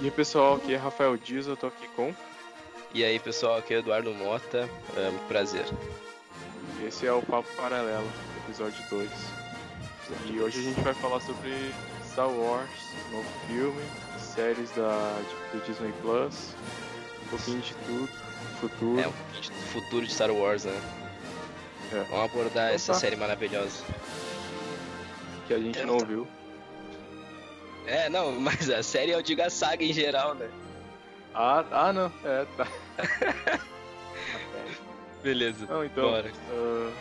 E aí pessoal, aqui é Rafael Dias, eu tô aqui com. E aí pessoal, aqui é Eduardo Mota, é um prazer. Esse é o Papo Paralelo, episódio 2. E hoje a gente vai falar sobre Star Wars, novo filme, séries da, do Disney Plus, um pouquinho de tudo, futuro. É, um pouquinho de futuro de Star Wars, né? É. Vamos abordar então, essa tá. série maravilhosa. Que a gente não viu. É, não, mas a série eu digo a saga em geral, né? Ah, ah não, é, tá. Beleza. Não, então, bora. Uh,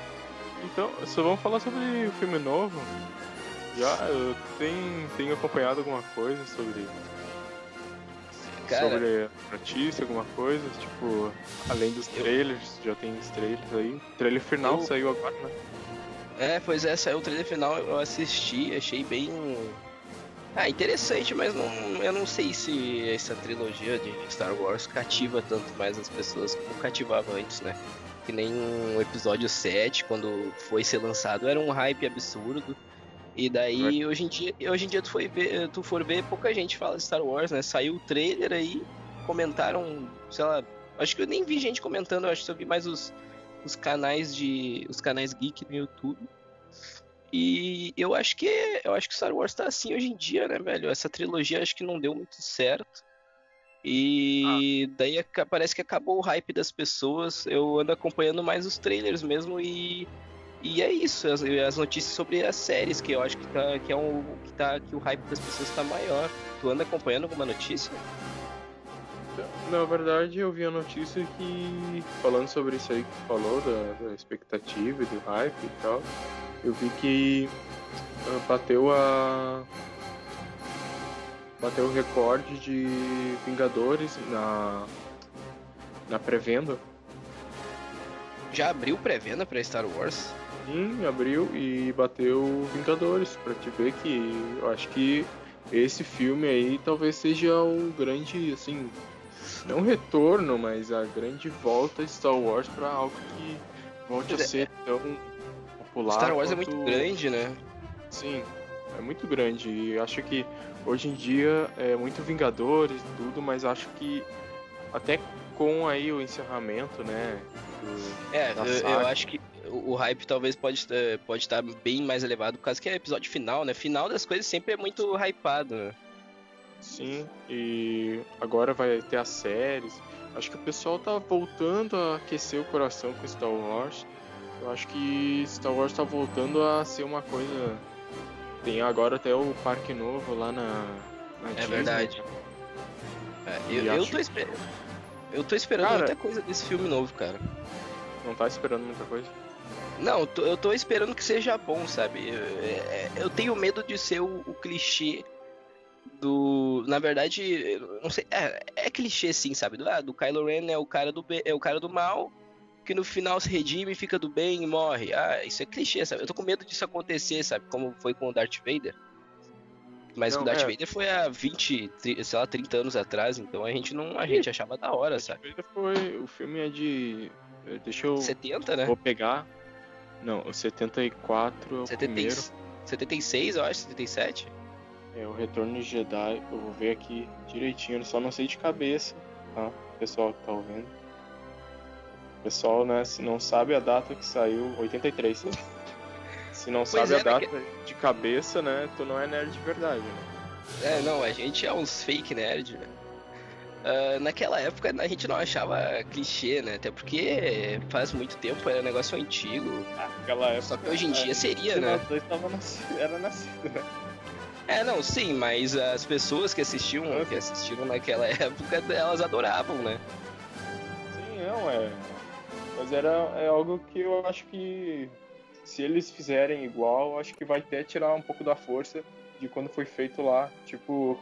então, só vamos falar sobre o filme novo. Já uh, tem, tem acompanhado alguma coisa sobre. Cara, sobre notícia, alguma coisa? Tipo, além dos trailers, eu... já tem os trailers aí. O trailer final eu... saiu agora, né? É, pois é, saiu o trailer final, eu assisti, achei bem ah, interessante, mas não, eu não sei se essa trilogia de Star Wars cativa tanto mais as pessoas como cativava antes, né? Que nem o episódio 7, quando foi ser lançado, era um hype absurdo. E daí, hoje em dia, hoje em dia tu, foi ver, tu for ver, pouca gente fala de Star Wars, né? Saiu o trailer aí, comentaram, sei lá, acho que eu nem vi gente comentando, acho que eu vi mais os, os canais de. os canais geek no YouTube. E eu acho que eu acho que Star Wars tá assim hoje em dia, né, velho? Essa trilogia acho que não deu muito certo. E ah. daí parece que acabou o hype das pessoas. Eu ando acompanhando mais os trailers mesmo e e é isso, as, as notícias sobre as séries que eu acho que tá que é um que tá que o hype das pessoas tá maior. Tu anda acompanhando alguma notícia? Na verdade, eu vi a notícia que falando sobre isso aí que tu falou da, da expectativa e do hype e tal eu vi que uh, bateu a bateu o recorde de Vingadores na na pré-venda. Já abriu pré-venda para Star Wars? Sim, abriu e bateu Vingadores para te ver que eu acho que esse filme aí talvez seja o grande assim não retorno, mas a grande volta de Star Wars para algo que volte a ser tão popular. Star Wars quanto... é muito grande, né? Sim, é muito grande. E acho que hoje em dia é muito Vingadores e tudo, mas acho que até com aí o encerramento, né? Do, é, eu, eu, acho que o hype talvez pode, eh, pode estar bem mais elevado, por causa que é episódio final, né? Final das coisas sempre é muito hypado, né? Sim, e agora vai ter as séries. Acho que o pessoal tá voltando a aquecer o coração com Star Wars. Eu acho que Star Wars tá voltando a ser uma coisa. Tem agora até o parque novo lá na. na é Disney. verdade. É, eu, eu, tô esper... eu tô esperando cara, muita coisa desse filme novo, cara. Não tá esperando muita coisa? Não, eu tô, esperando que seja bom, sabe? Eu, é, eu tenho medo de ser o, o, clichê do. Na verdade, não sei. É, é clichê sim, sabe? Do, ah, do Kylo Ren é o cara do, é o cara do mal que no final se redime, fica do bem e morre. Ah, isso é clichê, sabe? Eu tô com medo disso acontecer, sabe? Como foi com o Darth Vader. Mas não, o Darth é. Vader foi há 20, sei lá, 30 anos atrás, então a gente não. A gente achava da hora, sabe? Vader foi. O filme é de. Deixa eu. 70, né? Vou pegar. Não, o 74 é o 70, primeiro. 76, eu acho, 77. É, o Retorno de Jedi, eu vou ver aqui direitinho, só não sei de cabeça, tá? Pessoal que tá ouvindo pessoal, né, se não sabe a data que saiu, 83. se não sabe é, a data que... de cabeça, né, tu não é nerd de verdade, né? É, não, a gente é uns fake nerd, né? Uh, naquela época a gente não achava clichê, né? Até porque faz muito tempo, era um negócio antigo. Naquela época. Só que hoje em dia é, seria, né? Dois tava nascido, era nascido, né? É, não, sim, mas as pessoas que assistiam, que assistiram naquela época, elas adoravam, né? Sim, não, é. Mas era é algo que eu acho que se eles fizerem igual, acho que vai até tirar um pouco da força de quando foi feito lá. Tipo,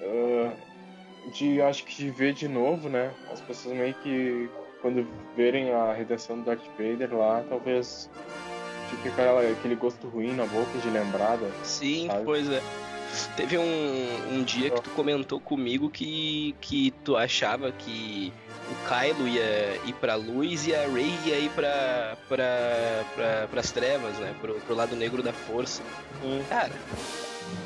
uh, de acho que de ver de novo, né? As pessoas meio que quando verem a redenção do Darth Vader lá, talvez fique aquela, aquele gosto ruim na boca de lembrada. Sim, sabe? pois é. Teve um, um dia que tu comentou comigo que, que tu achava que o Kylo ia ir pra luz e a Rey ia ir pra, pra, pra, pras trevas, né? Pro, pro lado negro da força. Sim. Cara.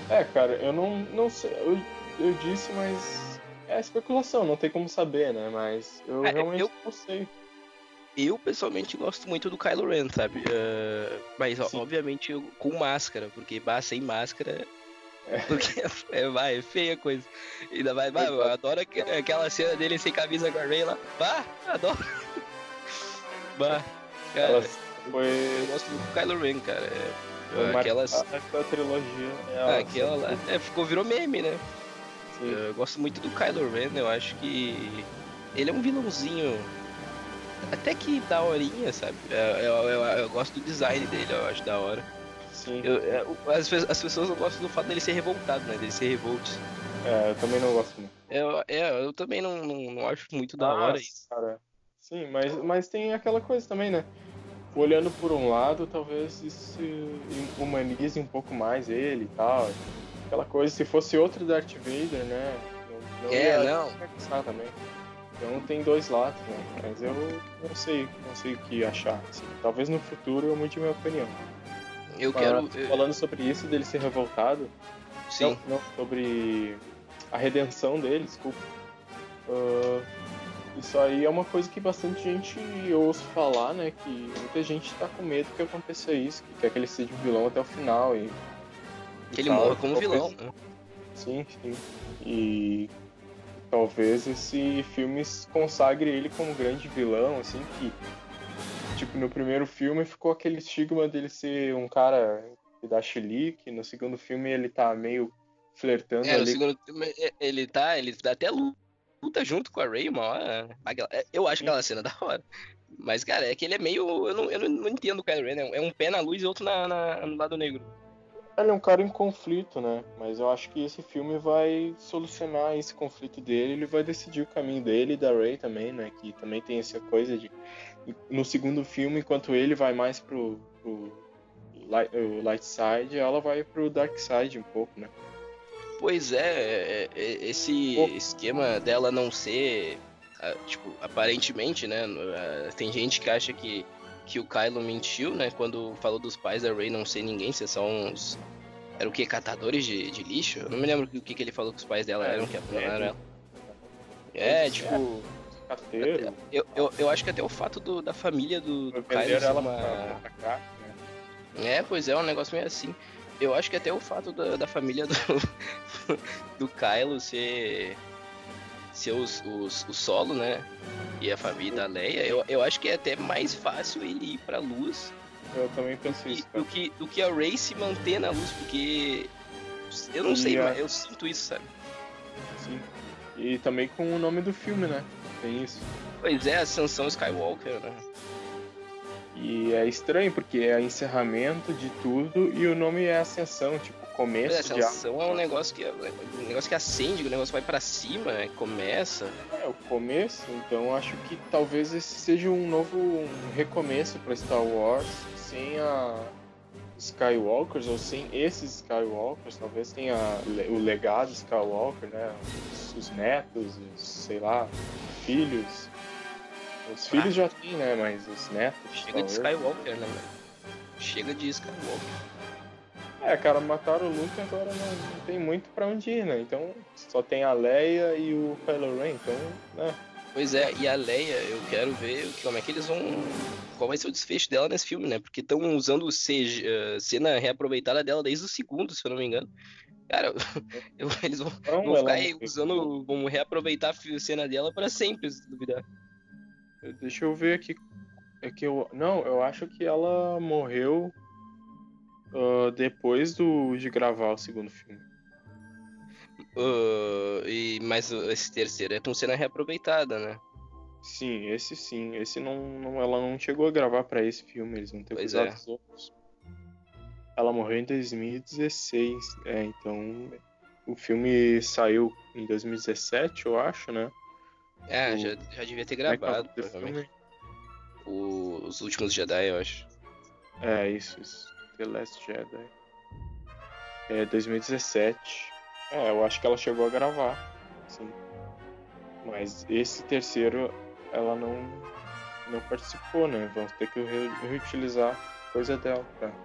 É, cara, eu não, não sei. Eu, eu disse, mas é especulação, não tem como saber, né? Mas eu É, realmente eu- não sei. Eu, pessoalmente, gosto muito do Kylo Ren, sabe? Uh, mas, ó, obviamente, com máscara, porque bah, sem máscara. É. Porque é, vai, é feia a coisa. Ainda vai, bah, eu adoro aque- aquela cena dele sem camisa com a Ray lá. Bah, adoro. Bah, cara, Ela eu foi, gosto muito do Kylo Ren, cara. É, foi aquelas. da trilogia. Ah, Ela- aquela lá. É, ficou, virou meme, né? Sim. Eu gosto muito do Kylo Ren, eu acho que ele é um vilãozinho até que daorinha, sabe? Eu, eu, eu, eu gosto do design dele, eu acho da hora. Sim. Eu- é, as, as pessoas não gostam do fato dele ser revoltado, né? Dele ser revolt. É, eu também não gosto muito. Eu, é, eu também não, não, não acho muito da hora isso. Cara, sim, mas, mas tem aquela coisa também, né? Olhando por um lado, talvez isso humanize um pouco mais ele e tal. Aquela coisa, se fosse outro Darth Vader, né? Não, não É, ia não. também. Então tem dois lados, né? Mas eu não sei, não sei o que achar. assim. Talvez no futuro eu mude minha opinião. Eu Mas, quero. Falando sobre isso, dele ser revoltado, sim. não, não, sobre a redenção dele, desculpa. Ah, isso aí é uma coisa que bastante gente ouço falar, né? Que muita gente tá com medo que aconteça isso, que quer que ele seja um vilão até o final e. e Que ele tal. morra como Talvez- vilão. né? Sim, sim. E talvez esse filme consagre ele como grande vilão, assim, que. Tipo, no primeiro filme ficou aquele estigma dele ser um cara que dá chilique, no segundo filme ele tá meio flertando É, no ali segundo filme, é, ele tá. Ele dá até luta junto com a Ray uma hora. É, Eu acho aquela cena da hora. Mas, cara, é que ele é meio. Eu não, eu não, entendo o Kylo Ren. É um- É um pé na luz e outro na, na- no lado negro. Ele é um cara em conflito, né? Mas eu acho que esse filme vai solucionar esse conflito dele, ele vai decidir o caminho dele e da Rey também, né? Que também tem essa coisa de. No segundo filme, enquanto ele vai mais pro, pro light, o light side, ela vai pro dark side um pouco, né? Pois é, é, é, esse esquema dela não ser. ah, Tipo, aparentemente, né? ah, Tem gente que acha que, que o Kylo mentiu, né? Quando falou dos pais da Rey não ser ninguém, ser só uns. Era o que? Catadores de, de lixo? Eu não me lembro o que, que ele falou que os pais dela É, eram, que não é, ela. É, é. tipo. Eu, eu, eu acho que até o fato do- da família do, do Kylo ser uma. cá, né? É, pois é, um negócio meio assim. Eu acho que até o fato da, da família do, do Kylo ser, ser os, o solo, né? E a família da Leia, eu, eu acho que é até mais fácil ele ir pra luz Eu também penso isso, do, cara. que, do que a Rey se manter na luz, porque eu não E sei, a- mas eu sinto isso, sabe? Sim. E também com o nome do filme, né? Tem isso. Pois é, Ascensão Skywalker, né? E é estranho, porque é encerramento de tudo e o nome é Ascensão, tipo, É, começo de Ascensão é um negócio que, um negócio que acende, o negócio vai pra cima, né? começa. É, o começo, então acho que talvez esse seja um novo um recomeço para Star Wars, sem a Skywalkers, ou sem esses Skywalkers, talvez tenha o legado Skywalker, né? Os, os netos, os, sei lá, filhos. Os filhos já tem, né? Mas os netos. Chega de talvez. Skywalker, né? Chega de Skywalker. É, cara, mataram o Luke agora não, não tem muito pra onde ir, né? Então só tem a Leia e o Kylo Ren, então, né? Pois é, e a Leia, eu quero ver como é que eles vão. Qual vai ser o desfecho dela nesse filme, né? Porque estão usando CG, eh, cena reaproveitada dela desde o segundo, se eu não me engano. Cara, eu- eles vão, Então, vão ficar usando. Vão reaproveitar a cena dela pra sempre, se duvidar. Deixa eu ver aqui. É que eu. Não, eu acho que ela morreu ah, depois do, de gravar o segundo filme. Ah, e, mas esse terceiro é com cena reaproveitada, né? Sim, esse sim. Esse não, não- ela não chegou a gravar pra esse filme, eles vão ter Pois usado é. os outros. Ela morreu em 2016, é, então o filme saiu em 2017, eu acho, né? É, O- já, já devia ter é é gravado, provavelmente. filme? O- Os últimos Jedi, eu acho. É, isso, isso. The Last Jedi. É 2017. É, eu acho que ela chegou a gravar. Sim. Mas esse terceiro ela não, não participou, né? Vamos ter que re- reutilizar coisa dela pra, pra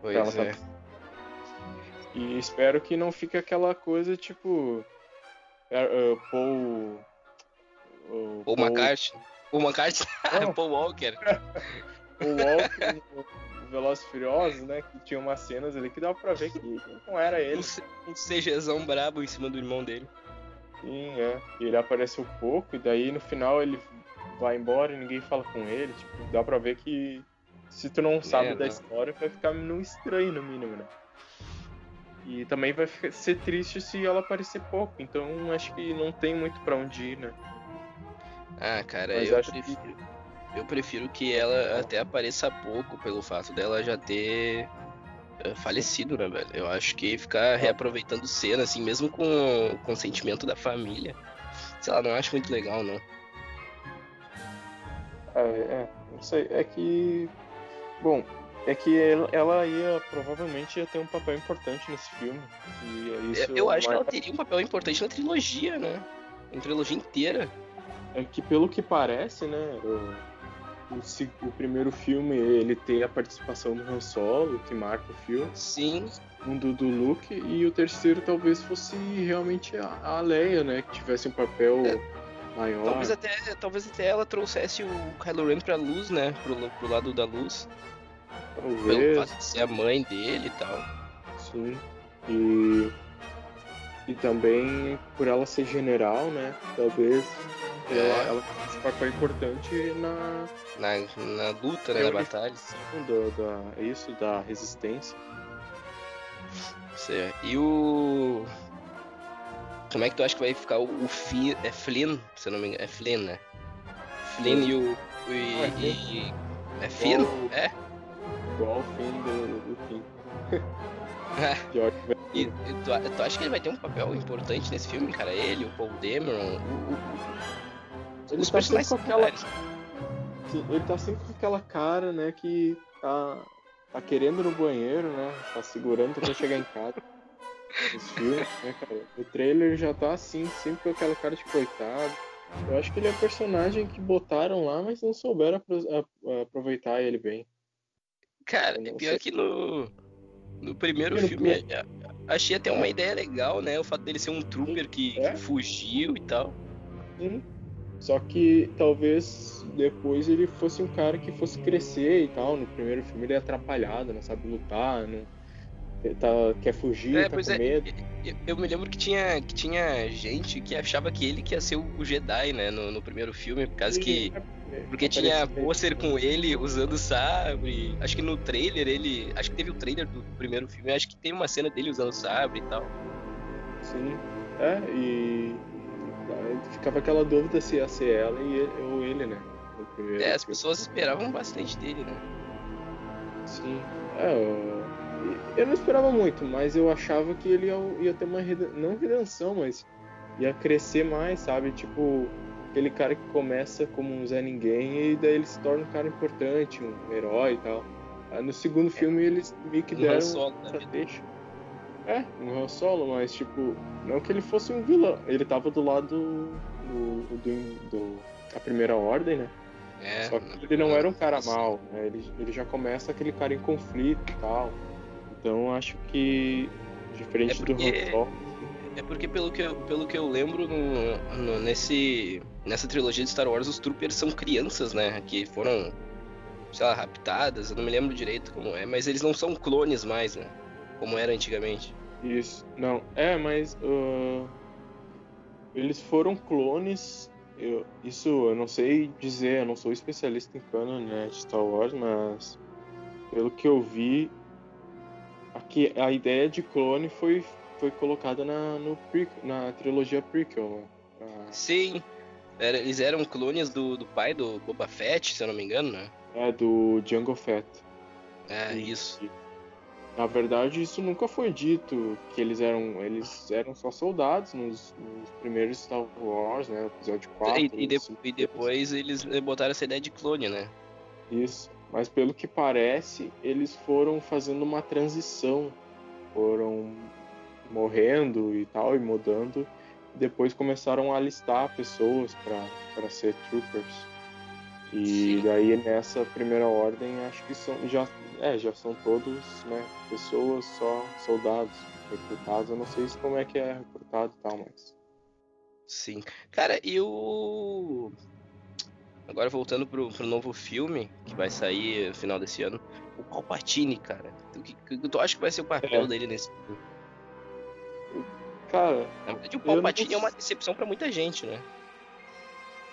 Pois ela é. tá- E espero que não fique aquela coisa tipo. Uh, Paul. Uh, Paul McCartney. Paul McCartney? Paul Walker. Paul Walker. Velozes Furiosos, né? Que tinha umas cenas ali que dava pra ver que não era ele. Um CGzão brabo em cima do irmão dele. Sim, é. E ele apareceu pouco, e daí no final ele vai embora e ninguém fala com ele. Tipo, dá pra ver que se tu não sabe é, da não. história, vai ficar no estranho, no mínimo, né? E também vai ser triste se ela aparecer pouco. Então acho que não tem muito para onde ir, né? Ah, cara, Mas eu acho prefiro, que... eu prefiro que ela até apareça pouco pelo fato dela já ter eh, falecido, né, velho? Eu acho que ficar reaproveitando cena, assim, mesmo com o consentimento da família, sei lá, não acho muito legal, não. É, é não sei, é que. Bom, é que ela ia provavelmente ia ter um papel importante nesse filme. E é isso eu acho que ela teria um papel importante na trilogia, né? Na trilogia inteira. É que pelo que parece, né? O, o, o primeiro filme ele tem a participação do Han Solo, que marca o filme. Sim. Um do, do Luke, e o terceiro talvez fosse realmente a, a Leia, né? Que tivesse um papel. É. Maior. Talvez até, talvez até ela trouxesse o Kylo Ren pra luz, né? Pro, pro lado da luz. Talvez. Pelo fato de ser a mãe dele e tal. Sim. E. E também por ela ser general, né? Talvez é. ela, ela papel importante na. Na, na luta, né? Na batalha. Do, da, isso, da resistência. Certo. E o. Como é que tu acha que vai ficar o, o Fi, é Flynn, se não me engano? É Flynn, né? Flynn e o. E, é, e, é Finn? É? igual o fim do, do fim. e, e tu, tu, acha que ele vai ter um papel importante nesse filme, cara? Ele, o Paul Dameron, o, o, ele os tá personagens com aquela... Sim, ele tá sempre com aquela cara, né, que tá, tá querendo no banheiro, né? Tá segurando até chegar em casa. Os filmes, né, cara? O trailer já tá assim, sempre com aquela cara de coitado. Eu acho que ele é um personagem que botaram lá, mas não souberam aproveitar ele bem. Cara, é pior que no, no primeiro no filme primeiro... achei até uma ideia legal, né? O fato dele ser um trooper que, é? que fugiu e tal. Sim. Só que talvez depois ele fosse um cara que fosse crescer e tal. No primeiro filme ele é atrapalhado, não sabe lutar, não tá, quer fugir, é, tá com é, medo. Eu, eu, me lembro que tinha, que tinha gente que achava que ele que ia ser o Jedi, né, no, no primeiro filme, por causa Sim, que... É, porque tinha pôster com ele usando sabre. Acho que no trailer ele. Acho que teve o trailer do primeiro filme. Acho que tem uma cena dele usando sabre e tal. Sim. É, e. Ficava aquela dúvida se ia ser ela ou ele, né? é, as pessoas esperavam bastante dele, né? Sim. É, eu eu não esperava muito, mas eu achava que ele ia, ia ter uma redenção, não redenção, mas ia crescer mais, sabe? Tipo, aquele cara que começa como um Zé Ninguém e daí ele se torna um cara importante, um herói e tal. Aí no segundo filme eles meio que deram solo, essa né? deixa. É, um Han Solo, mas tipo, não que ele fosse um vilão. Ele tava do lado do, do, do a primeira ordem, né? É, Só que ele não era um cara mau, né? Ele, ele já começa aquele cara em conflito e tal. Então acho que diferente é porque, do Han Solo. É porque pelo que eu, pelo que eu lembro no, no, nesse nessa trilogia de Star Wars os troopers são crianças, né, que foram sei lá, raptadas, eu não me lembro direito como é, mas eles não são clones mais, né? Como era antigamente. Isso, não. É, mas uh, eles foram clones. Eu, isso eu não sei dizer, eu não sou especialista em canon né, de Star Wars, mas pelo que eu vi, aqui a ideia de clone foi, foi colocada na, no pre, na trilogia prequel. Né? Sim, era, eles eram clones do, do pai do Boba Fett, se eu não me engano, né? É, do Jungle Fett. É, e, isso. Na verdade, isso nunca foi dito, que eles eram eles eram só soldados nos, nos primeiros Star Wars, né? Episódio 4. E, e, de, e depois eles botaram essa ideia de clone, né? Isso. Mas pelo que parece, eles foram fazendo uma transição, foram morrendo e tal, e mudando. Depois começaram a listar pessoas para ser troopers. E daí nessa primeira ordem acho que são já é, já são todos, né, pessoas só soldados. recrutados. Eu não sei se como é que é recrutado e tal, mas. Sim. Cara, e o. Agora voltando pro, pro novo filme, que vai sair no final desse ano, o Palpatine, cara. O que, que tu acha que vai ser o papel É. dele nesse filme? Cara, Na verdade, o Eu não Palpatine é uma decepção pra muita gente, né?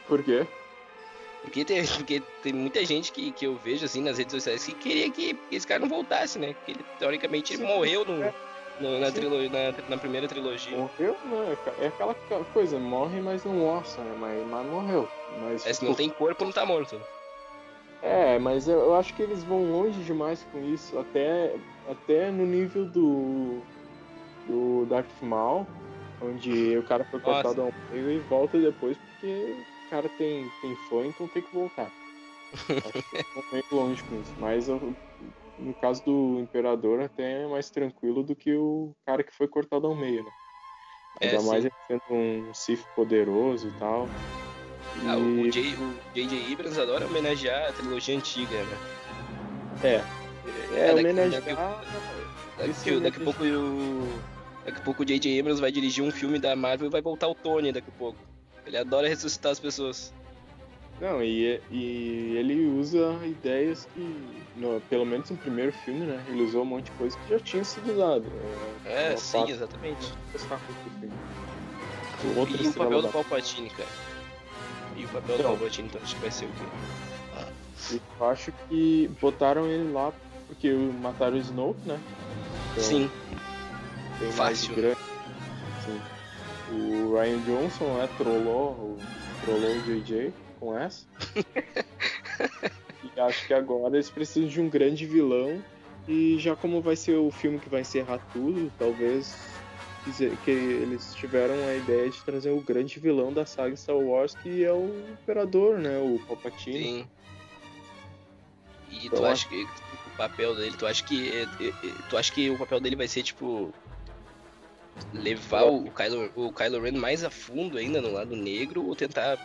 por quê? Porque tem, porque tem muita gente que, que eu vejo assim nas redes sociais que queria que esse cara não voltasse, né? Porque ele, teoricamente, ele Sim, morreu no, é. no- na, trilogia, na, na primeira trilogia. Morreu? Não, é ca- é aquela coisa, morre, mas não mostra, né? Mas, mas morreu. Mas, É, se tipo, não tem corpo, não tá morto. É, mas eu, eu acho que eles vão longe demais com isso, até, até no nível do, do Darth Maul, onde o cara foi cortado ao meio e volta depois porque cara tem, tem fã, então tem que voltar. acho que meio longe com isso, mas eu- no caso do Imperador até é mais tranquilo do que o cara que foi cortado ao meio, né? É, Ainda mais sim. ele sendo um Sith poderoso e tal. Ah, o, E- o J.J. Abrams adora homenagear a trilogia antiga, né? É, é, daqui- homenagear. Daqui, é daqui a pouco o. Daqui a pouco o J.J. Abrams vai dirigir um filme da Marvel e vai voltar o Tony daqui a pouco. Ele adora ressuscitar as pessoas. Não, e, e ele usa ideias que, no- pelo menos no primeiro filme, né? Ele usou um monte de coisa que já tinha sido usado. É, uma sim, parte exatamente. do filme. E o papel do Palpatine, cara? E o papel do Então. Palpatine, então acho que vai ser o quê? Eu acho que botaram ele lá porque mataram o Snoke, né? Então, Sim, fácil. grande. Sim. O Ryan Johnson, né? Trollou, trollou o JJ com essa. e acho que agora eles precisam de um grande vilão. E já como vai ser o filme que vai encerrar tudo, talvez que eles tiveram a ideia de trazer o grande vilão da saga Star Wars, que é o Imperador, né? O Palpatine. sim. E Então, tu acha que o papel dele, tu acha que. é, é, é, Tu acha que o papel dele vai ser tipo. Levar o Kylo, o Kylo Ren mais a fundo ainda no lado negro ou tentar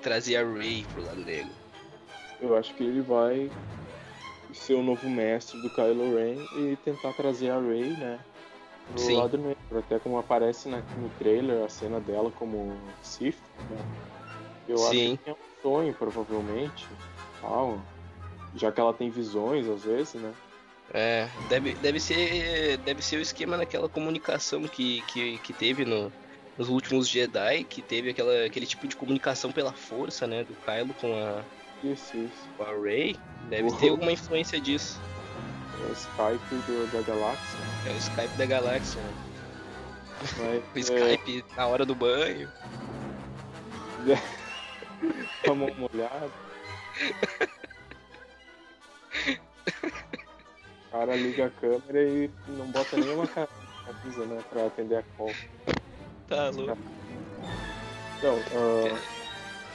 trazer a Rey pro lado negro? Eu acho que ele vai ser o novo mestre do Kylo Ren e tentar trazer a Rey, né? Pro Sim. lado negro. Até como aparece na- no trailer a cena dela como Sith, né? Eu Sim. acho que é um sonho, provavelmente. Tal. Já que ela tem visões, às vezes, né? É, deve, deve ser deve ser o esquema daquela comunicação que, que, que teve no, nos últimos Jedi, que teve aquela, aquele tipo de comunicação pela força, né, do Kylo com a, Isso, isso. com a Rey. Deve Uhum. ter alguma influência disso. É o Skype do- da galáxia. É o Skype da galáxia, né? O Mas, Skype na hora do banho. é, com a mão molhada. O cara liga a câmera e não bota nenhuma ca- camisa, né? Pra atender a call. Tá louco. Então, ah,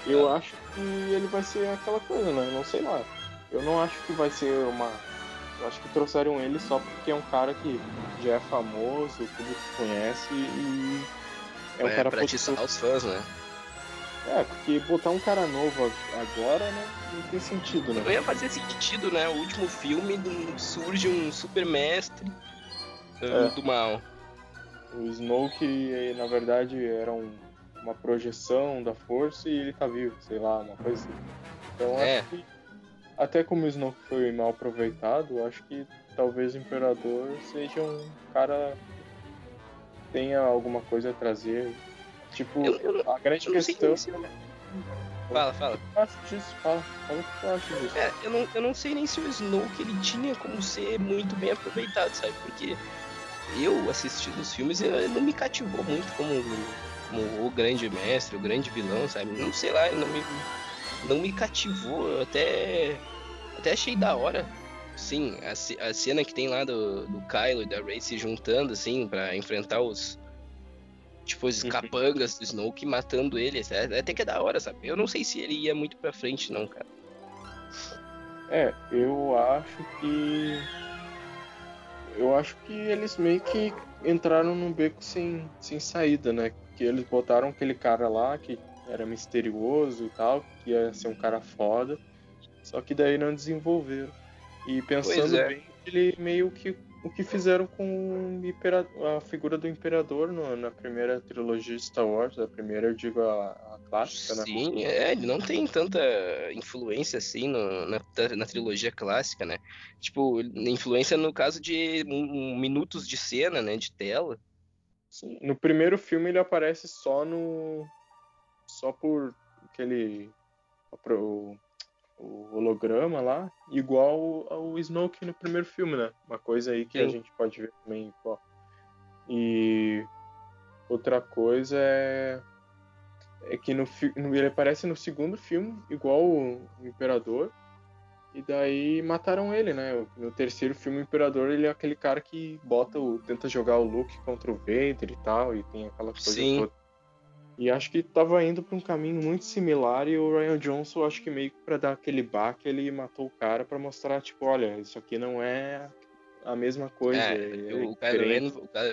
eu acho que ele vai ser aquela coisa, né? Não sei lá. Eu não acho que vai ser uma. Eu acho que trouxeram ele só porque é um cara que já é famoso, o público conhece e. É um É, cara pra atiçar os fãs, né? É, porque botar um cara novo agora, né? Não tem sentido, Não né? ia fazer sentido, né? O último filme surge um super mestre uh, É. do mal. O Snoke, na verdade, era um- uma projeção da força e ele tá vivo, sei lá, uma coisa assim. Então É. acho que. Até como o Snoke foi mal aproveitado, acho que talvez o Imperador seja um cara que tenha alguma coisa a trazer. Tipo, Eu- eu- a grande eu não sei questão. nem se- Fala, fala. Disso? Fala, fala o que tu acha disso. É, eu não, eu não sei nem se o Snoke ele tinha como ser muito bem aproveitado, sabe? Porque eu assistindo os filmes, ele não me cativou muito como, como o grande mestre, o grande vilão, sabe? Não sei lá, não me, não me cativou. Eu até, até achei da hora. Sim, a, a cena que tem lá do, do Kylo e da Rey se juntando, assim, pra enfrentar os. Tipo, os Uhum. capangas do Snoke matando ele. é- Até que é da hora, sabe? Eu não sei se ele ia muito pra frente, não, cara. É, eu acho que. Eu acho que eles meio que entraram num beco sem, sem saída, né? Que eles botaram aquele cara lá que era misterioso e tal, que ia ser um cara foda, só que daí não desenvolveram. E pensando é. bem, ele meio que o que fizeram com a figura do Imperador no, na primeira trilogia de Star Wars. A primeira, eu digo, a, a clássica, Sim, né? Sim, é, ele não tem tanta influência assim no, na, na, trilogia clássica, né? Tipo, influência no caso de minutos de cena, né? De tela. Sim, no primeiro filme ele aparece só no. Só por aquele. O holograma lá, igual ao Snoke no primeiro filme, né? Uma coisa aí que Sim. a gente pode ver também. Ó. E outra coisa é é que no, no, ele aparece no segundo filme igual o, o Imperador e daí mataram ele, né? No terceiro filme, o Imperador, ele é aquele cara que bota o. tenta jogar o Luke contra o Vader e tal, e tem aquela coisa Sim. toda. E acho que tava indo para um caminho muito similar e o Ryan Johnson, acho que meio que pra dar aquele baque, ele matou o cara para mostrar, tipo, olha, isso aqui não é a mesma coisa. É, é o, Kylo Ren,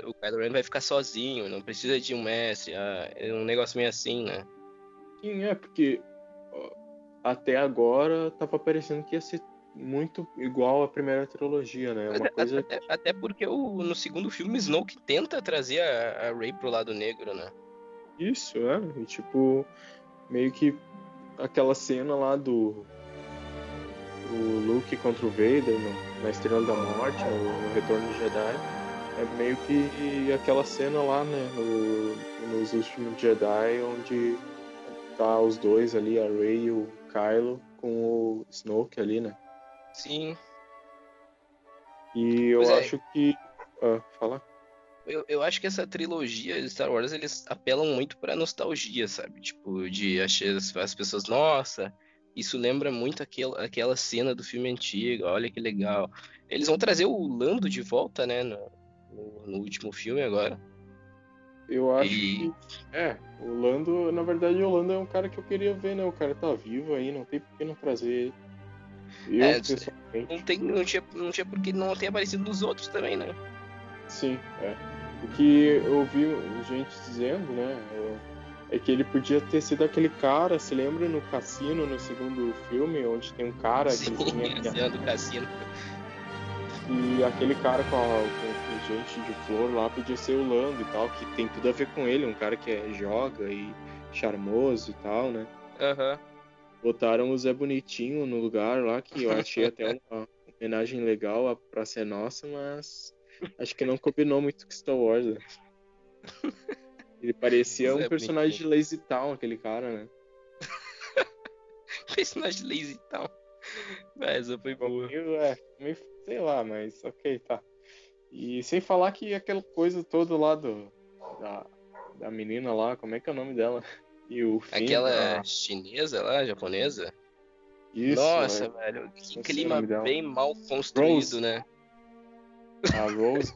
o Kylo Ren vai ficar sozinho, não precisa de um mestre, ah, é um negócio meio assim, né? Sim, é, porque até agora tava parecendo que ia ser muito igual à primeira trilogia, né? Uma até, coisa... até, até porque o, no segundo filme Snoke tenta trazer a, a Rey pro lado negro, né? Isso, é. E, tipo, meio que aquela cena lá do o Luke contra o Vader no, na Estrela da Morte, no, no, Retorno de Jedi, é meio que aquela cena lá, né, no, nos últimos Jedi, onde tá os dois ali, a Rey e o Kylo, com o Snoke ali, né? Sim. E eu é. acho que... Ah, fala. Eu, eu acho que essa trilogia de Star Wars, eles apelam muito pra nostalgia, sabe? Tipo, de achar as pessoas, nossa, isso lembra muito aquela, aquela cena do filme antigo, olha que legal. Eles vão trazer o Lando de volta, né, no, no, no último filme agora. Eu acho e... que. É, o Lando, na verdade, o Lando é um cara que eu queria ver, né? O cara tá vivo aí, não tem por que não trazer ele. Eu, é, pessoalmente. Não, tem, não, tinha, não tinha porque não tem aparecido nos outros também, né? Sim, é. O que eu ouvi gente dizendo, né? É que ele podia ter sido aquele cara, se lembra no cassino, no segundo filme, onde tem um cara Sim, que tinha... do cassino. E aquele cara com, a, com gente de flor lá podia ser o Lando e tal, que tem tudo a ver com ele, um cara que é, joga e charmoso e tal, né? Aham. Uhum. Botaram o Zé Bonitinho no lugar lá, que eu achei até uma homenagem legal pra ser nossa, mas acho que não combinou muito com Star Wars. Né? Ele parecia um personagem de Lazy Town, aquele cara, né? personagem de Lazy Town. Mas foi boa. É, meio, sei lá, mas ok, tá. E sem falar que aquela coisa toda lá do. Da, da menina lá, como é que é o nome dela? E o Finn, Aquela a... chinesa lá, japonesa? Isso. Nossa, é. velho, que clima bem mal construído, Rose. né? A Rose.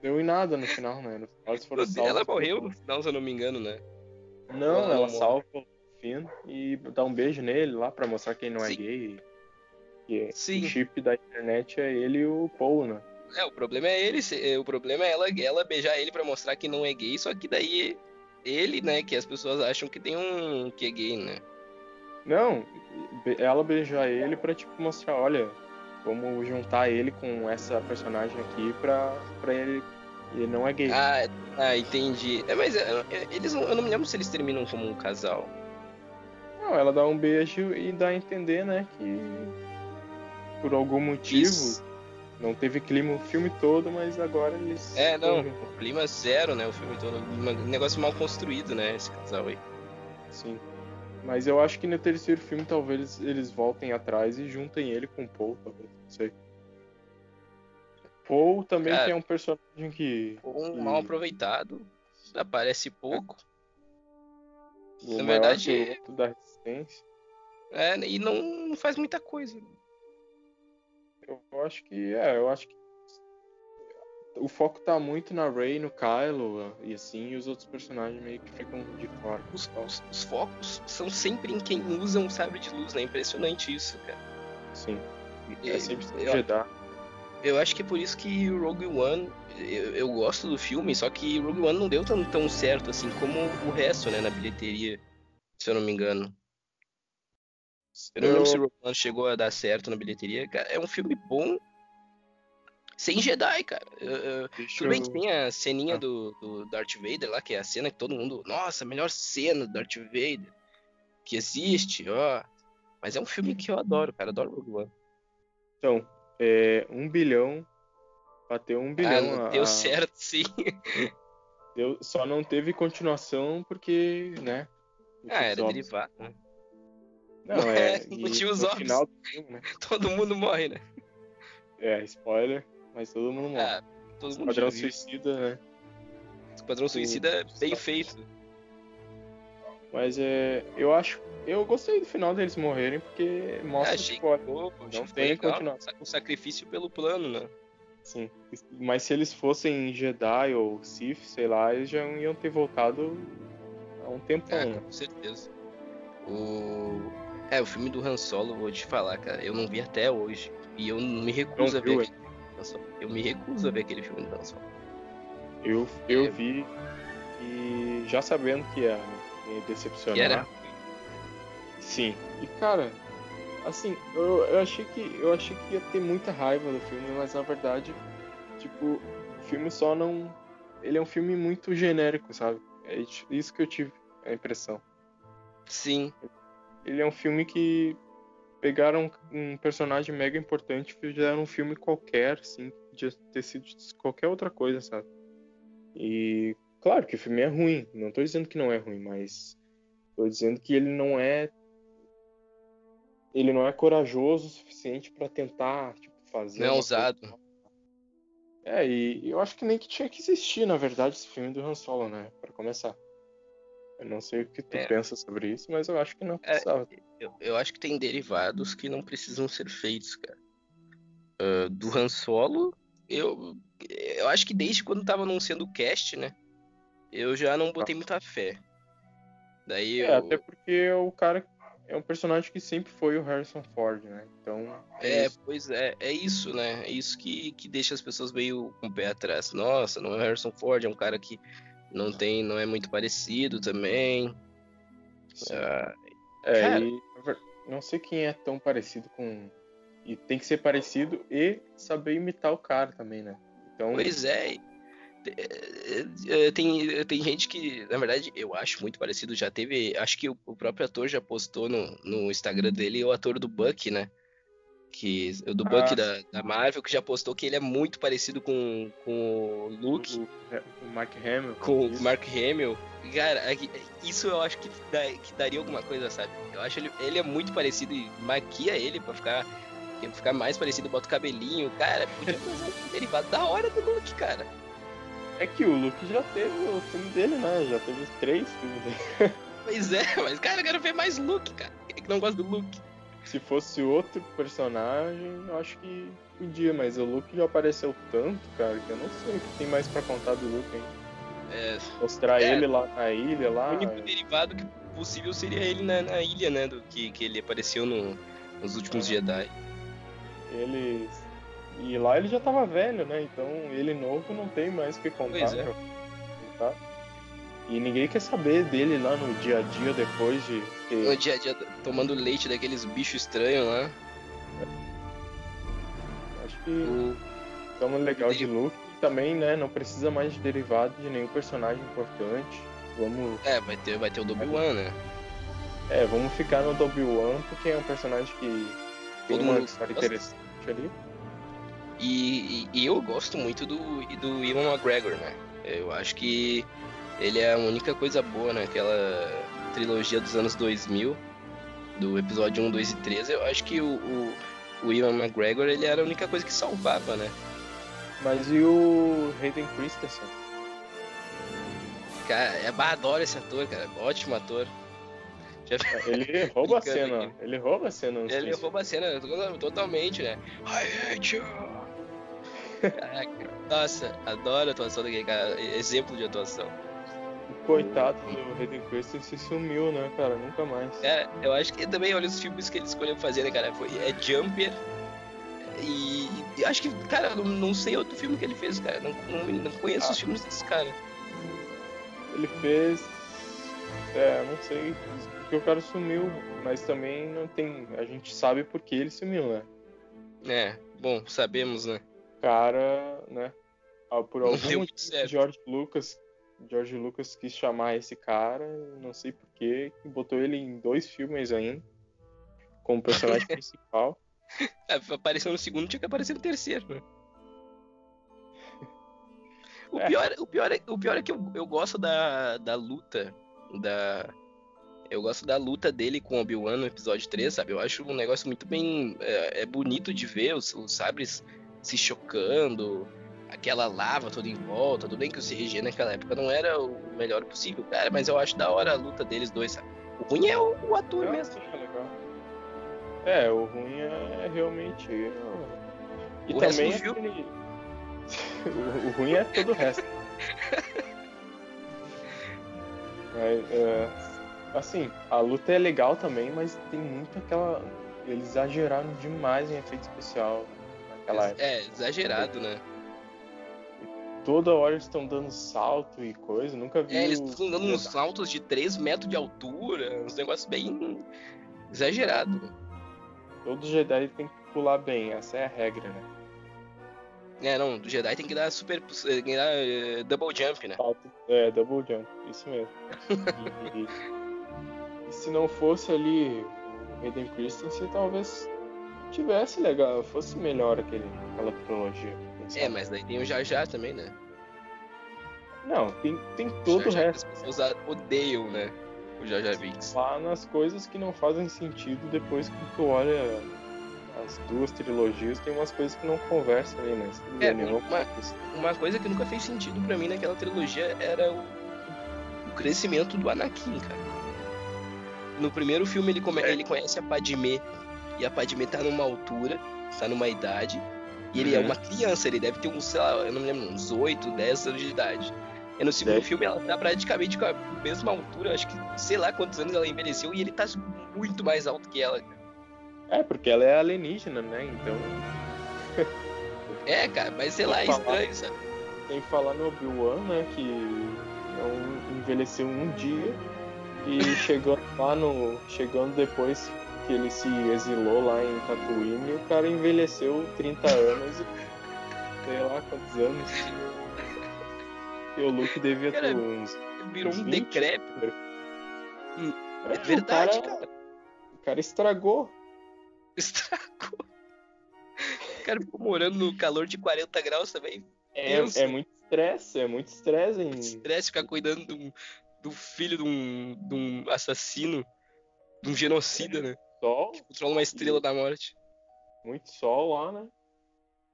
deu em nada no final, né? No final eles foram salvos. Ela morreu no final, se eu não me engano, né? Não, ela, ela salva o Finn e dá um beijo nele lá pra mostrar que ele não é Sim. gay. E Sim. o chip da internet é ele e o Paul, né? É, o problema é ele, é, o problema é ela, ela beijar ele pra mostrar que não é gay, só que daí ele, né, que as pessoas acham que tem um que é gay, né? Não, ela beijar ele pra, tipo, mostrar, olha, Vamos juntar ele com essa personagem aqui pra, pra ele. Ele não é gay. Ah, ah entendi. É, mas é, é, eles não, eu não me lembro se eles terminam como um casal. Não, ela dá um beijo e dá a entender, né, que por algum motivo Isso. não teve clima o filme todo, mas agora eles. É, não, o clima zero, né, o filme todo. Um negócio mal construído, né, esse casal aí. Sim. Mas eu acho que no terceiro filme talvez eles voltem atrás e juntem ele com o Paul, talvez. Não sei. Paul também Cara, tem um personagem que. Um que... mal aproveitado. Aparece pouco. O na verdade. Da resistência. É, e não faz muita coisa. Eu acho que. É, eu acho que o foco tá muito na Rey, no Kylo e assim, e os outros personagens meio que ficam de fora. Os, os, os focos são sempre em quem usa um sabre de luz, né? Impressionante isso, cara. Sim. É sempre eu, Jedi. Eu acho que é por isso que o Rogue One, eu, eu, gosto do filme, só que Rogue One não deu tão, tão certo assim como o resto, né, na bilheteria, se eu não me engano. Eu não eu... lembro se o Rogue One chegou a dar certo na bilheteria. Cara, é um filme bom, sem Jedi, cara. Uh, tudo bem que eu- tem a ceninha Ah. do, do Darth Vader lá, que é a cena que todo mundo. Nossa, a melhor cena do Darth Vader que existe, ó. Mas é um filme que eu adoro, cara. Adoro Rogue One. Então, é, um bilhão. Bateu um Ah, bilhão. não a- deu certo, sim. deu- só não teve continuação porque, né? Ah, era óbvios. derivado, né? Não, é. Motivos no óbvios. final do filme, né? Todo mundo morre, né? É, spoiler, mas todo mundo morre. Ah, todo mundo viu. Suicida, né? Esquadrão Suicida é bem feito. Mas é. Eu acho. Eu gostei do final deles morrerem, porque mostra achei tipo, que ficou- achei não tem continuação. O sacrifício pelo plano, né? Sim. Mas se eles fossem Jedi ou Sith, sei lá, eles já iam ter voltado há um tempão, Ah, né? com certeza. O... É, o filme do Han Solo, vou te falar, cara, eu não vi até hoje. E eu me recuso Não a ver aquele Eu me recuso a ver aquele filme do Han Solo. Eu, eu É. vi e já sabendo que ia me decepcionar. Que era? Sim. E cara, assim, eu, eu achei que eu achei que ia ter muita raiva do filme, mas na verdade, tipo, o filme só não. Ele é um filme muito genérico, sabe? É isso que eu tive a impressão. Sim, Ele é um filme que pegaram um personagem mega importante e fizeram um filme qualquer, assim, podia ter sido qualquer outra coisa, sabe? E claro que o filme é ruim, não tô dizendo que não é ruim, mas tô dizendo que ele não é ele não é corajoso o suficiente pra tentar, tipo, fazer não é ousado. coisa- É, e eu acho que nem que tinha que existir, na verdade, esse filme do Han Solo, né, Pra começar. Eu não sei o que tu É. pensa sobre isso, mas eu acho que não É, precisava. Eu, eu acho que tem derivados que não precisam ser feitos, cara. Ah, do Han Solo, eu, eu acho que desde quando tava anunciando o cast, né? Eu já não botei muita fé. Daí É, eu. até porque o cara é um personagem que sempre foi o Harrison Ford, né? Então, É, isso. pois é, é isso, né? É isso que, que deixa as pessoas meio com o pé atrás. Nossa, não é o Harrison Ford, é um cara que não tem, não é muito parecido também. Ah, É, e não sei quem é tão parecido com. E tem que ser parecido e saber imitar o cara também, né? Então, Pois é. é, Tem, tem gente que, na verdade, eu acho muito parecido. Já teve. Acho que o, o próprio ator já postou no, no Instagram dele o ator do Buck, né? Que, do Buck Ah, da, da Marvel, que já postou que ele é muito parecido com, com o Luke. o, o Mark Hamill. com o. Mark Hamill. Cara, isso eu acho que, dá- que daria alguma coisa, sabe? Eu acho ele, ele é muito parecido e maquia ele pra ficar, pra ficar mais parecido, bota o cabelinho. Cara, podia fazer um derivado da hora do Luke, cara. É que o Luke já teve o filme dele, né? Já teve três filmes dele. Pois é, mas cara, eu quero ver mais Luke, cara. Quem é que não gosta do Luke? Se fosse outro personagem, eu acho que podia, mas o Luke já apareceu tanto, cara, que eu não sei o que tem mais pra contar do Luke, hein? É, Mostrar É. ele lá na ilha, lá. o único derivado que possível seria ele na, na ilha, né? Do que, que ele apareceu no- nos últimos Jedi. Ele. E lá ele já tava velho, né? Então ele novo não tem mais o que contar. Pois é. pra contar. E ninguém quer saber dele lá no dia a dia depois de. No ter- dia a dia, tomando leite daqueles bichos estranhos lá. Acho que O, estamos legal de. E também, né? Não precisa mais de derivado de nenhum personagem importante. Vamos. é, vai ter, vai ter o Obi-Wan, né? É, vamos ficar no Obi-Wan, porque é um personagem que tem Todo uma mundo história interessante ali. E, e- e eu gosto muito do, do Ewan McGregor, né? Eu acho que ele é a única coisa boa naquela trilogia dos anos 2000, do episódio 1, 2 e 3. Eu acho que o, o, o Ewan McGregor ele era a única coisa que salvava, né? Mas e o Hayden Christensen? Cara, eu adoro esse ator, cara. Ótimo ator. Já- Ele rouba a cena. aqui. Ele rouba a cena. Ele filmes. rouba a cena to- totalmente, né? I hate you! Caraca, Nossa, adoro a atuação daquele cara. Exemplo de atuação. Coitado do Hayden Christensen sumiu, né, cara? Nunca mais. É, eu acho que também, olha os filmes que ele escolheu fazer, né, cara? Foi, é Jumper. E, e acho que, cara, não, não sei outro filme que ele fez, cara. Não, não, não conheço Ah. os filmes desse cara. Ele fez. É, não sei porque o cara sumiu, mas também não tem. A gente sabe por que ele sumiu, né? É, bom, sabemos, né? cara, né? ah, Por algum. George Lucas, George Lucas quis chamar esse cara, não sei porquê, que botou ele em dois filmes ainda, como personagem principal. É, Apareceu no segundo, tinha que aparecer no terceiro, né? O É. pior, o pior, é, o pior é que eu, eu gosto da, da luta. Da. Eu gosto da luta dele com o Obi-Wan no episódio 3, sabe? Eu acho um negócio muito bem. É, é bonito de ver os, os sabres se chocando, aquela lava toda em volta. Tudo bem que o CRG naquela época não era o melhor possível, cara, mas eu acho da hora a luta deles dois, sabe? O ruim é o, o ator Ah, mesmo. é legal. É, o ruim é realmente. E O resto também aquele- o, o ruim é todo o resto. Mas, é, assim, a luta é legal também, mas tem muito aquela. Eles exageraram demais em efeito especial naquela época. É, exagerado, né? Toda hora eles estão dando salto e coisa, nunca vi. É, eles estão dando uns saltos de 3 metros de altura, uns negócios bem exagerados. Todo Jedi tem que pular bem, essa é a regra, né? É, não, do Jedi tem que dar super. tem que dar eh, double jump, né? Salto, é, double jump, isso mesmo. E, e se não fosse ali o Hayden Christensen, talvez tivesse legal, fosse melhor aquele, aquela trilogia. É, mas daí tem o Jar também, né? Não, tem, tem todo o Jar Jar resto. que As pessoas odeiam, né? O Jar Binks. Lá nas coisas que não fazem sentido depois que tu olha as duas trilogias, tem umas coisas que não conversam ali, mas tudo É, não uma- Uma coisa que nunca fez sentido pra mim naquela trilogia era o, o crescimento do Anakin, cara. No primeiro filme ele, come- ele conhece a Padmé e a Padmé tá numa altura, tá numa idade, e ele é Uhum. uma criança, ele deve ter uns, sei lá, eu não me lembro, uns 8, 10 anos de idade. E no segundo Deve. filme ela tá praticamente com a mesma altura, acho que sei lá quantos anos ela envelheceu, e ele tá muito mais alto que ela. É, porque ela é alienígena, né? Então É, cara, mas sei lá, é falar. estranho, sabe? tem que falar no Obi-Wan, né? Que não envelheceu um dia e chegando lá no. Chegando depois que ele se exilou lá em Tatooine, o cara envelheceu 30 anos e sei lá quantos anos. E o Luke devia ter Cara, uns. Virou uns um 20. decrépito. É, É verdade, o cara, cara. O cara estragou. Estragou. O cara ficou morando no calor de 40 graus também. É, Deus. é muito estresse, é muito estresse em. Estresse ficar cuidando de um- do filho de um, de um assassino, de um genocida, né? Sol, Controla uma estrela da morte. muito sol lá, né?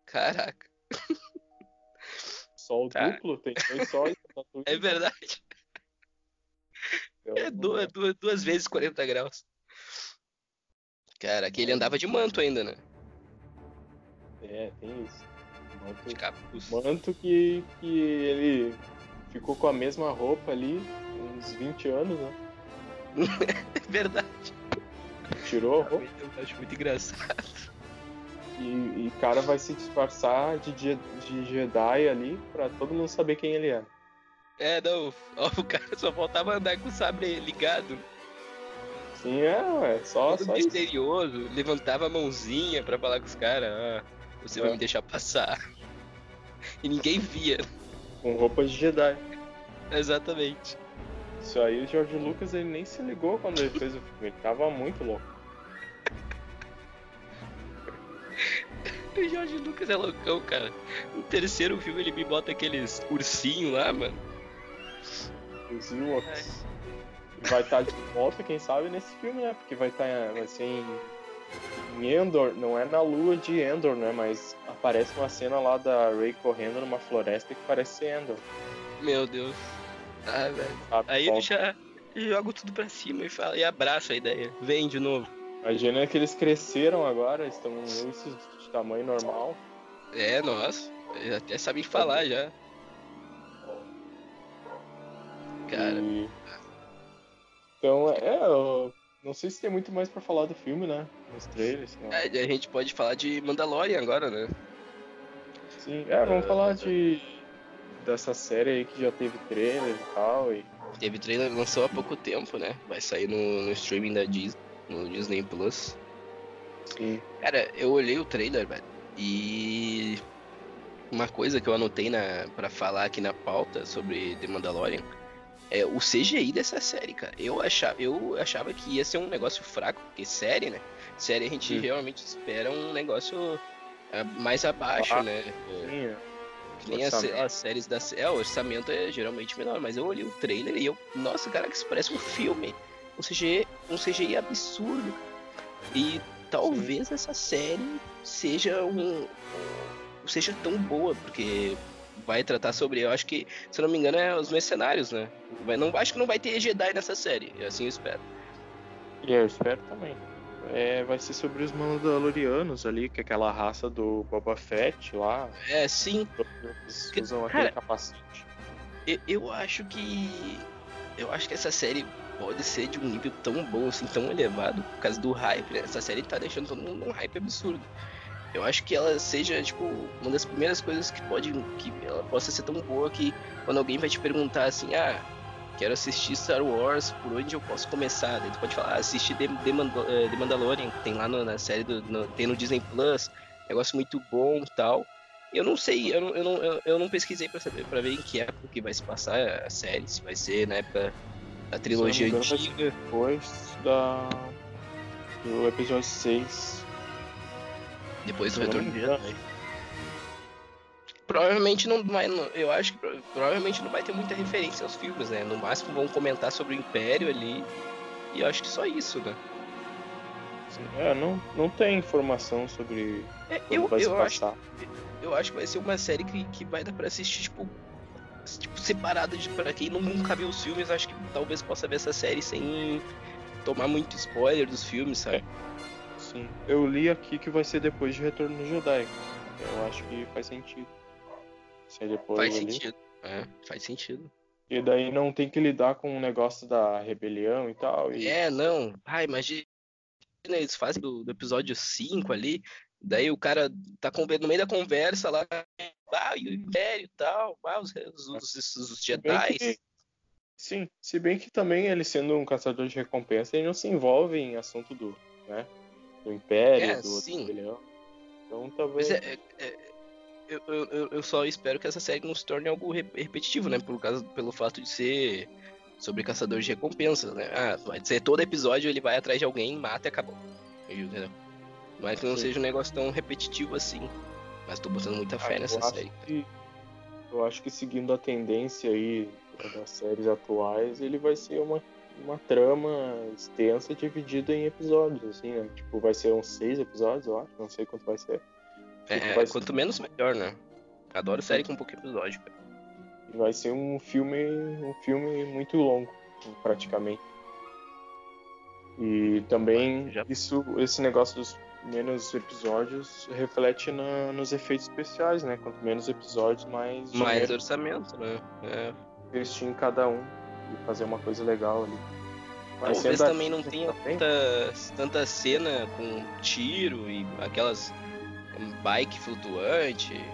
Caraca, Sol Tá. duplo, tem dois sóis. Tatooine, é verdade. então, É duas, duas, duas vezes 40 graus. Cara, que ele andava de manto ainda, né? É, tem isso. De Manto, capuz. manto que, que ele ficou com a mesma roupa ali uns 20 anos, né? É verdade. Tirou Eu acho muito engraçado. e, o cara vai se disfarçar de, de Jedi ali pra todo mundo saber quem ele é. É, não, o cara só faltava andar com o sabre ligado. Sim, é, ué, só, todo só isso. misterioso, levantava a mãozinha pra falar com os caras, ah, você vai É. me deixar passar. E ninguém via, Com roupa de Jedi. exatamente. Isso aí o George Lucas ele nem se ligou quando ele fez o filme. Ele tava muito louco. O Jorge Lucas é loucão, cara. No terceiro filme ele me bota aqueles ursinhos lá, mano. Os Ewoks. E vai estar de volta, quem sabe, nesse filme, né? Porque vai estar vai ser em, em Endor, não é na lua de Endor, né? Mas aparece uma cena lá da Rey correndo numa floresta que parece ser Endor. Meu Deus. Ah, velho. sabe? Aí ele já joga tudo pra cima e fala, e abraça a ideia. Vem de novo. Imagina que eles cresceram agora, estão ursos de tamanho normal. É, nossa. Eles até sabem falar já. Cara, E- Então, é, eu não sei se tem muito mais pra falar do filme, né? Nos trailers. Não. é, a gente pode falar de Mandalorian agora, né? Sim, é, vamos falar de dessa série aí que já teve trailer e tal. E... Teve trailer, lançou há pouco tempo, né? Vai sair no, no streaming da Disney, no Disney Plus. Sim. Cara, eu olhei o trailer, velho, e uma coisa que eu anotei na, pra falar aqui na pauta sobre The Mandalorian é o CGI dessa série, cara. Eu achava, eu achava que ia ser um negócio fraco, porque série, né? Série a gente Sim. realmente espera um negócio é, mais abaixo, ah, né? Sim, é. Que nem as, as, séries da. É, o orçamento é geralmente menor, mas eu olhei o trailer e eu. Nossa, cara, que isso parece um filme. Um CGI, um CGI absurdo. E talvez Sim. essa série seja um. seja tão boa, porque vai tratar sobre, eu acho que, se não me engano, é os mercenários, né? Vai, não, acho que não vai ter Jedi nessa série, assim eu espero. E eu espero também. É, vai ser sobre os Mandalorianos ali, que é aquela raça do Boba Fett lá. É, sim. Eles usam aquele capacete. Eu, eu acho que. Eu acho que essa série pode ser de um nível tão bom, assim, tão elevado, por causa do hype, né? Essa série tá deixando todo mundo num hype absurdo. Eu acho que ela seja, tipo, uma das primeiras coisas que pode. que ela possa ser tão boa que quando alguém vai te perguntar assim, ah, quero assistir Star Wars, por onde eu posso começar? Daí tu pode falar, ah, assistir The, The, eh, The Mandalorian, que tem lá no, na série do. No, tem no Disney Plus, negócio muito bom e tal. Eu não sei, eu não, eu não, eu não pesquisei pra saber, para ver em que época que vai se passar a série, se vai ser na época da trilogia antiga. Depois da. do episódio 6. Depois do Retorno de Jedi. Provavelmente não vai. Eu acho que provavelmente não vai ter muita referência aos filmes, né? No máximo vão comentar sobre o Império ali. E eu acho que só isso, né? É, não, não tem informação sobre é, eu, vai eu se passar. Acho, eu acho que vai ser uma série que, que vai dar pra assistir, tipo, tipo separada de para quem nunca viu os filmes, acho que talvez possa ver essa série sem tomar muito spoiler dos filmes, sabe? É. Sim. Eu li aqui que vai ser depois de Retorno no Jedi. Eu acho que faz sentido. Depois faz ali. sentido. É, faz sentido. E daí não tem que lidar com o negócio da rebelião e tal. E... É, não. Ai, imagina, eles fazem do, do episódio 5 ali, daí o cara tá com, no meio da conversa lá, ah, e o Império e tal, ah, os, os, os, os Jedi. Sim, se bem que também ele sendo um caçador de recompensa, ele não se envolve em assunto do, né, do Império, é, do sim. rebelião. Então talvez... É, é, é eu, eu, eu só espero que essa série não se torne algo repetitivo, né? Por causa, pelo fato de ser sobre caçador de recompensas, né? Ah, vai ser todo episódio ele vai atrás de alguém, mata e acabou. Entendeu? Mas que não Sim. seja um negócio tão repetitivo assim. Mas tô botando muita fé ah, nessa série. Que, eu acho que seguindo a tendência aí das séries atuais, ele vai ser uma, uma trama extensa dividida em episódios, assim, né? Tipo, vai ser uns seis episódios, eu acho, não sei quanto vai ser. É, vai quanto menos melhor, né? Adoro série com um pouco episódio, cara. Vai ser um filme, um filme muito longo, praticamente. E também Já... isso, esse negócio dos menos episódios reflete na, nos efeitos especiais, né? Quanto menos episódios, mais mais orçamento, né? É. Investir em cada um e fazer uma coisa legal ali. Mas Talvez também não tenha tanta, tanta cena com tiro e aquelas bike flutuante,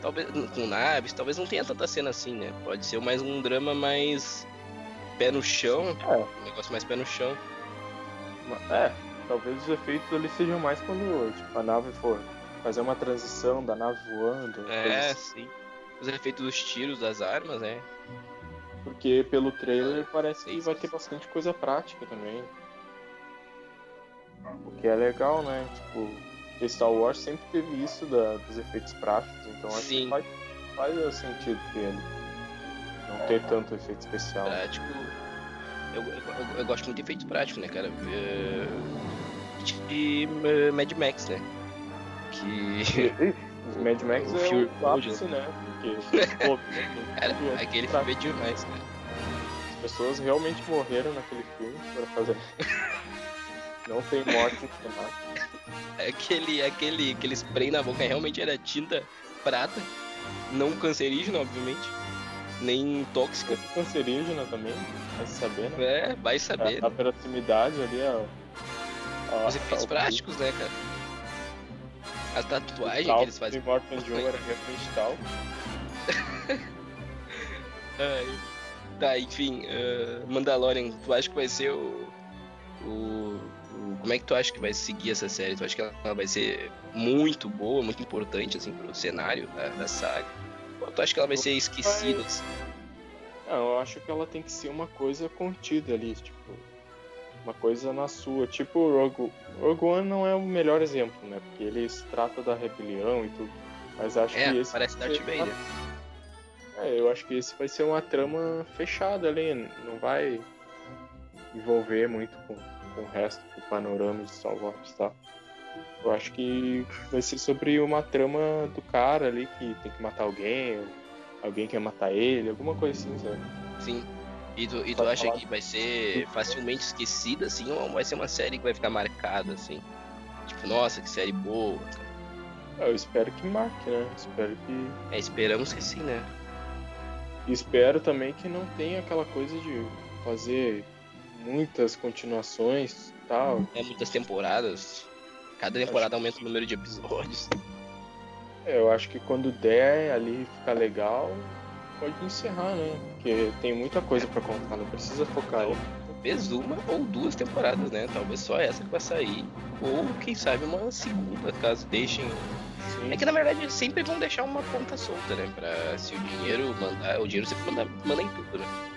talvez com naves, talvez não tenha tanta cena assim, né? Pode ser mais um drama mais pé no chão, é. um negócio mais pé no chão. É, talvez os efeitos ali sejam mais quando tipo, a nave for fazer uma transição da nave voando. É, sim. Os efeitos dos tiros das armas, né? Porque pelo trailer parece que vai ter bastante coisa prática também. O que é legal, né? Tipo, Star Wars sempre teve isso da, dos efeitos práticos, então acho Sim. que faz, faz sentido ele não ter tanto efeito especial. Prático. Eu, eu, eu gosto muito de efeito prático, né, cara? Uh, de uh, Mad Max, né? Que. Mad Max o é o ápice, né? Porque, pô, cara, aquele filme é demais, cara. As pessoas realmente morreram naquele filme para fazer. não tem morte aquele, aquele, aquele spray na boca realmente era tinta prata, não cancerígena, obviamente, nem tóxica. Cancerígena também, vai saber, né? É, vai saber. A, a proximidade ali. A, Os efeitos práticos, né, cara? A tatuagem tal, que eles fazem. Morton Joe era realmente tal. tá, enfim, uh, Mandalorian, tu acha que vai ser o, o como é que tu acha que vai seguir essa série? Tu acha que ela vai ser muito boa, muito importante, assim, pro cenário da, da saga? Ou tu acha que ela vai ser esquecida, assim? Não, eu acho que ela tem que ser uma coisa contida ali, tipo, uma coisa na sua. Tipo, Rogue, Rogue One não é o melhor exemplo, né? Porque eles tratam da rebelião e tudo. Mas acho é, que esse. Parece Darth Vader. Uma... É, eu acho que esse vai ser uma trama fechada ali. Não vai envolver muito com, com o resto do panorama de Star Wars, tá? Eu acho que vai ser sobre uma trama do cara ali que tem que matar alguém, alguém quer matar ele, alguma coisa assim, sabe? Sim. E tu, e tu acha que vai ser facilmente esquecida, assim, ou vai ser uma série que vai ficar marcada, assim? Tipo, nossa, que série boa, cara. Eu espero que marque, né? Espero que. É, esperamos que sim, né? Espero também que não tenha aquela coisa de fazer muitas continuações tal. É, muitas temporadas. Cada temporada aumenta o número de episódios. É, eu acho que quando der ali ficar legal, pode encerrar, né? Porque tem muita coisa para contar, não precisa focar aí. Talvez uma ou duas temporadas, né? Talvez só essa que vai sair. Ou quem sabe uma segunda, caso deixem. Sim. É que na verdade sempre vão deixar uma ponta solta, né? Pra se o dinheiro mandar. O dinheiro sempre manda, manda em tudo, né?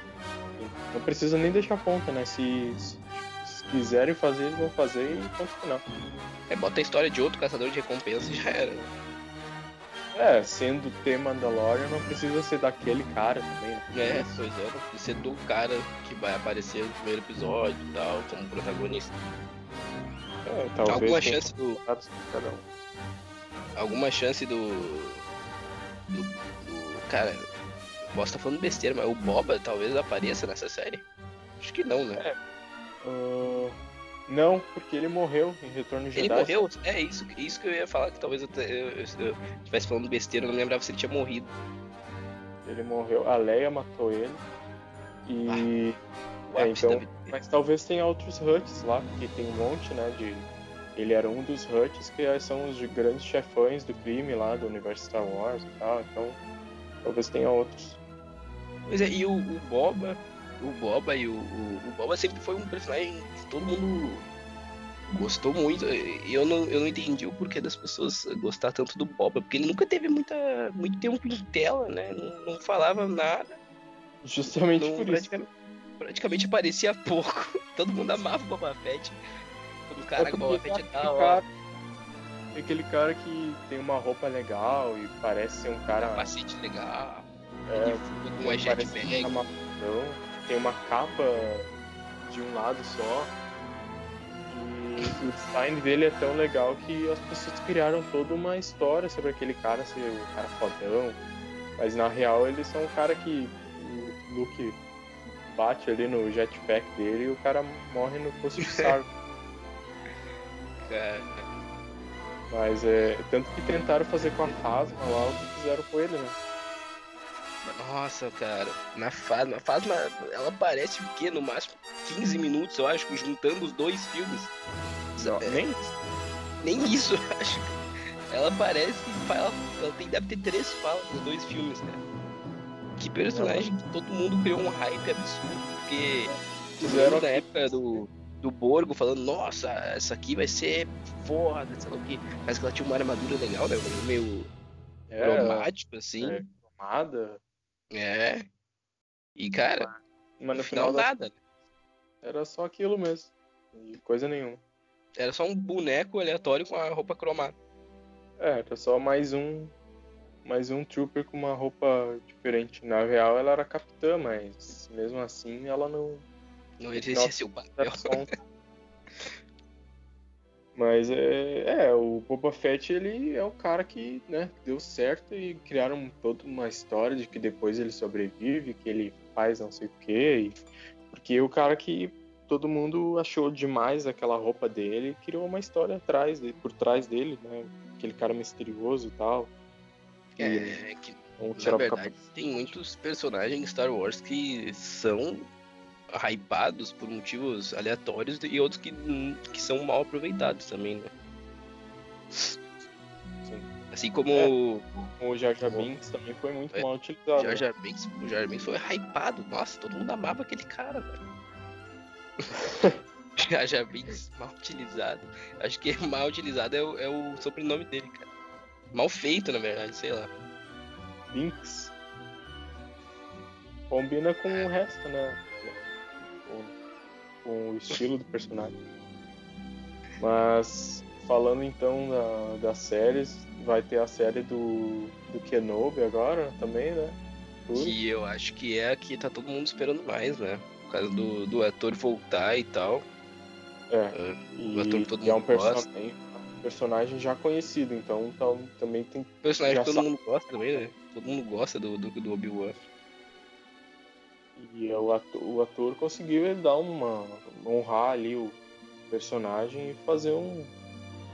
Não precisa nem deixar ponta, né? Se, se, se quiserem fazer, eles vão fazer e ponto final. É, bota a história de outro caçador de recompensa e já era. É, sendo ter Mandalorian, não precisa ser daquele cara também, né? É, pois é, não precisa ser do cara que vai aparecer no primeiro episódio e tal, como protagonista. É, talvez Alguma chance do. Alguma chance do. do. do... Cara, posso estar falando besteira, mas o Boba talvez apareça nessa série? Acho que não, né? É. Uh... Não, porque ele morreu em Retorno de Jedi. Ele morreu? É isso, isso que eu ia falar, que talvez eu, estivesse falando besteira, eu não lembrava se ele tinha morrido. Ele morreu, a Leia matou ele. E. Ah, é, então, mas talvez tenha outros Huts lá, porque tem um monte, né? De... Ele era um dos Huts que são os grandes chefões do crime lá do universo Star Wars e tal, então talvez tenha outros. Pois é, e o, o Boba, o Boba e o, o, o, Boba sempre foi um personagem que todo mundo gostou muito. Eu não, eu não entendi o porquê das pessoas gostar tanto do Boba, porque ele nunca teve muita, muito tempo em tela, né? Não, não falava nada. Justamente não, por praticamente, isso. Praticamente aparecia pouco. Todo mundo amava o Boba Fett. O cara com o Boba Fett é da hora. Aquele cara que tem uma roupa legal e parece ser um cara. Um capacete legal. É, ele com uma jetpack tem uma capa de um lado só. E o design dele é tão legal que as pessoas criaram toda uma história sobre aquele cara ser o cara fodão. Mas na real ele são um cara que o Luke bate ali no jetpack dele e o cara morre no posto de sarco. Mas é. Tanto que tentaram fazer com a Fasma lá o que fizeram com ele, né? Nossa, cara, na Fasma, a Fasma, ela aparece o quê? No máximo 15 minutos, eu acho, juntando os dois filmes. Não, é, nem Nem isso, eu acho. Ela aparece e fala, ela tem, deve ter três falas nos dois filmes, cara. Que personagem que todo mundo criou um hype absurdo, porque fizeram na época do, do Borgo falando, nossa, essa aqui vai ser foda, sei lá o que. Mas que ela tinha uma armadura legal, né? Meio é, cromático, assim. É, cromada. É. E, cara, mas no final, final nada. Era só aquilo mesmo. E coisa nenhuma. Era só um boneco aleatório com a roupa cromada. É, era só mais um. Mais um trooper com uma roupa diferente. Na real ela era capitã, mas mesmo assim ela não. Não exercia seu papel. Mas é, é, o Boba Fett ele é o cara que né, deu certo e criaram toda uma história de que depois ele sobrevive, que ele faz não sei o quê. E, porque o cara que todo mundo achou demais aquela roupa dele criou uma história atrás dele, por trás dele, né? Aquele cara misterioso e tal. É, é que na verdade tem muitos personagens Star Wars que são hypados por motivos aleatórios e outros que, que são mal aproveitados também, né? Sim. Assim como é, o Jar Jar Binks também foi muito é, mal utilizado. Jar Jar Binks, o Jar Jar Binks foi hypado. Nossa, todo mundo amava aquele cara, velho. já, já bem mal utilizado. Acho que mal utilizado é o, é o sobrenome dele, cara. Mal feito, na verdade, sei lá. Binks. Combina com o resto, né? Com, o estilo do personagem. Mas falando então da, das séries, vai ter a série do, do Kenobi agora também, né? Tudo. Que eu acho que é a que tá todo mundo esperando mais, né? Por causa do, do ator voltar e tal. É. é o ator todo mundo é um personagem, personagem já conhecido, então, então também tem. Personagem que todo sabe. mundo gosta também, né? Todo mundo gosta do, do, do Obi-Wan. E o ator, o ator conseguiu dar uma. honrar ali o personagem e fazer um,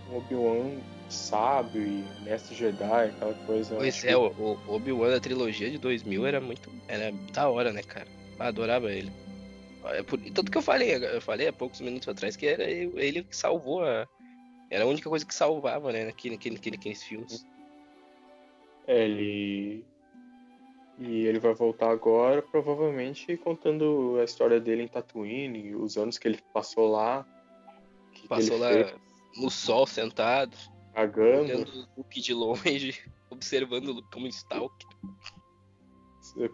um Obi-Wan sábio e mestre Jedi, aquela coisa. Pois é, que... o, o Obi-Wan da trilogia de 2000 era muito. Era da hora, né, cara? Eu adorava ele. É por, tanto que eu falei, eu falei há poucos minutos atrás que era ele que salvou a. Era a única coisa que salvava, né, naquele, naquele, naquele, naqueles filmes. É, ele. E ele vai voltar agora, provavelmente contando a história dele em Tatooine, os anos que ele passou lá. Que passou que lá fez. no sol sentado. Cagando. Olhando o Luke de longe, observando o como Stalker.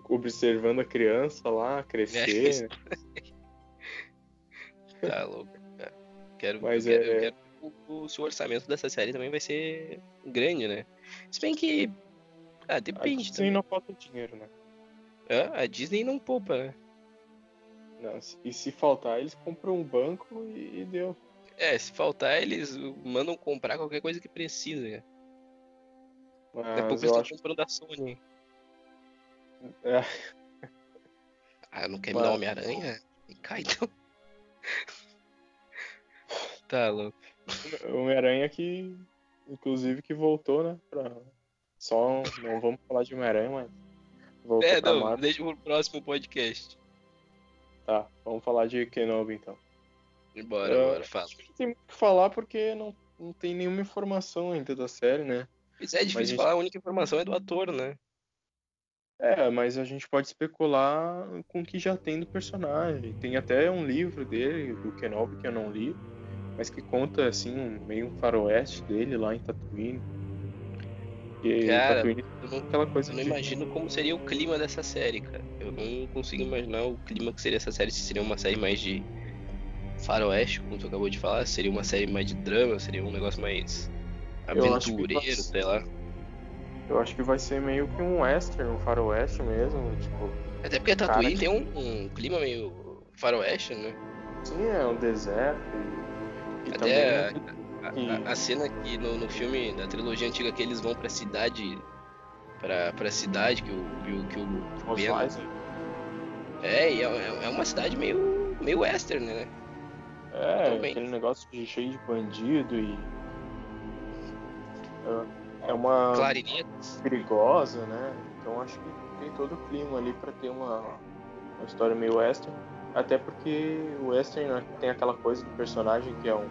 Observando a criança lá crescer. Tá louco. Quero, Mas quero, é... quero o, o orçamento dessa série também vai ser grande, né? Se bem que. Ah, depende. A Disney não falta dinheiro, né? Ah, a Disney não poupa, né? Não, e se faltar, eles compram um banco e, e deu. É, se faltar, eles mandam comprar qualquer coisa que precisa. Né? Mas Daqui a pouco eles estão comprando da Sony. É. Ah, não quer Mas... me dar Homem-Aranha? Cai então. tá louco. Homem-Aranha que. Inclusive que voltou, né? Pra... Só não vamos falar de Homem-Aranha, mas. Voltou é, não, Marvel. deixa pro próximo podcast. Tá, vamos falar de Kenobi então. Bora, uh, bora, fala. Tem muito o que falar porque não, não tem nenhuma informação ainda da série, né? Isso é difícil gente... falar, a única informação é do ator, né? É, mas a gente pode especular com o que já tem do personagem. Tem até um livro dele, do Kenobi, que eu não li, mas que conta, assim, um, meio um faroeste dele lá em Tatooine. E cara, Tatooine, eu não, aquela coisa eu não de... imagino como seria o clima dessa série, cara. Eu não consigo imaginar o clima que seria essa série, se seria uma série mais de faroeste, como tu acabou de falar, seria uma série mais de drama, seria um negócio mais aventureiro, sei lá. Eu acho que vai ser meio que um western, um faroeste mesmo, tipo... Até porque a Tatooine tem um, um, clima meio faroeste, né? Sim, é um deserto e, e Até também... a, a, a, cena que no, no filme da trilogia antiga que eles vão pra cidade pra, pra cidade que o que o, o ben, é, e é, é uma cidade meio meio western, né? É, Também. aquele negócio de, cheio de bandido e. É, é uma. Clarinetas. perigosa, né? Então acho que tem todo o clima ali para ter uma, uma história meio western. Até porque o western né, tem aquela coisa do personagem que é um,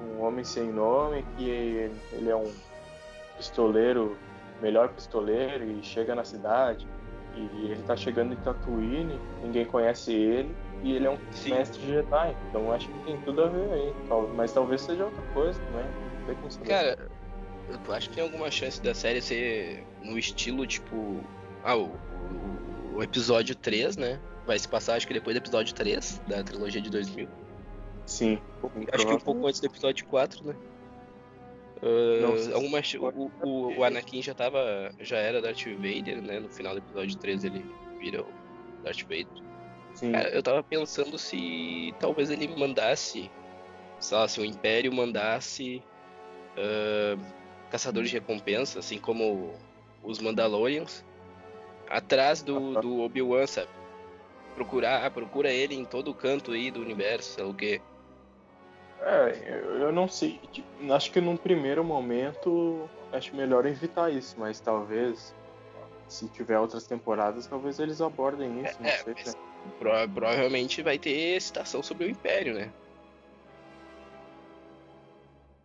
um homem sem nome, que ele é um pistoleiro, melhor pistoleiro, e chega na cidade. E ele tá chegando em Tatooine, ninguém conhece ele e ele é um Sim. mestre de Jedi, então acho que tem tudo a ver aí. Mas talvez seja outra coisa também. Cara, eu acho que tem alguma chance da série ser no estilo tipo. Ah, o, o, o, episódio 3, né? Vai se passar, acho que depois do episódio 3 da trilogia de 2000. Sim. Acho que um pouco antes do episódio 4, né? Uh, Não, alguma, o, o, o, Anakin já tava. já era Darth Vader, né? No final do episódio 3 ele vira o Darth Vader. Cara, eu tava pensando se talvez ele mandasse, sei lá, se o Império mandasse uh, caçadores de recompensa, assim como os Mandalorians, atrás do, do Obi-Wan, sabe? Procurar, procura ele em todo canto aí do universo, sei lá o quê. É, eu não sei. Tipo, acho que num primeiro momento acho melhor evitar isso, mas talvez se tiver outras temporadas, talvez eles abordem isso, é, não sei. Mas, Pro, provavelmente vai ter citação sobre o Império, né?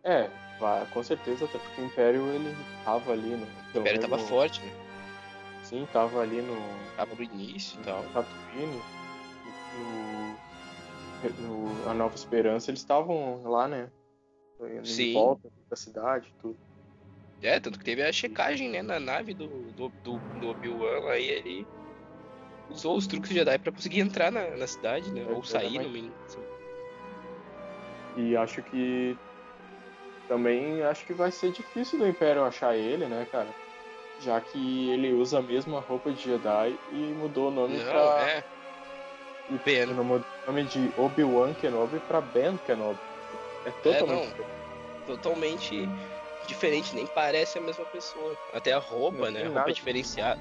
É, vai, com certeza, até porque o Império ele tava ali, né? O Império tava no... forte, né? Sim, tava ali no. Tava no início e tal. Tatooine. No... no A Nova Esperança, eles estavam lá, né? Em Sim. volta da cidade, tudo. É, tanto que teve a checagem, né, na nave do, do, do, do Obi-Wan, aí ele usou os truques de Jedi pra conseguir entrar na, na cidade, né? Ou sair, no mínimo. assim. E acho que também acho que vai ser difícil do Império achar ele, né, cara? Já que ele usa a mesma roupa de Jedi e mudou o nome Não, pra. é. E. Ele mudou o nome de Obi-Wan Kenobi pra Ben Kenobi. É totalmente não. diferente. Totalmente diferente, nem parece a mesma pessoa. Até a roupa, Não né? A roupa nada. diferenciada.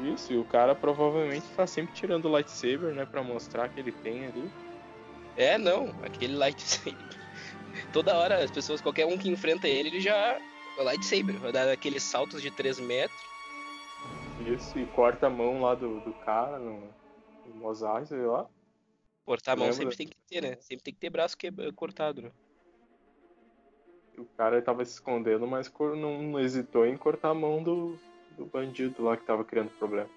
Isso, e o cara provavelmente tá sempre tirando o lightsaber, né, pra mostrar que ele tem ali. É, não, aquele lightsaber. Toda hora as pessoas, qualquer um que enfrenta ele, ele já. O lightsaber, vai dar aqueles saltos de 3 metros. Isso, e corta a mão lá do, do cara no, no Mosaic, sei lá. Cortar a mão Lembra? sempre tem que ter, né? Sempre tem que ter braço que... cortado, né? O cara tava se escondendo, mas não, não hesitou em cortar a mão do, do bandido lá que tava criando problema.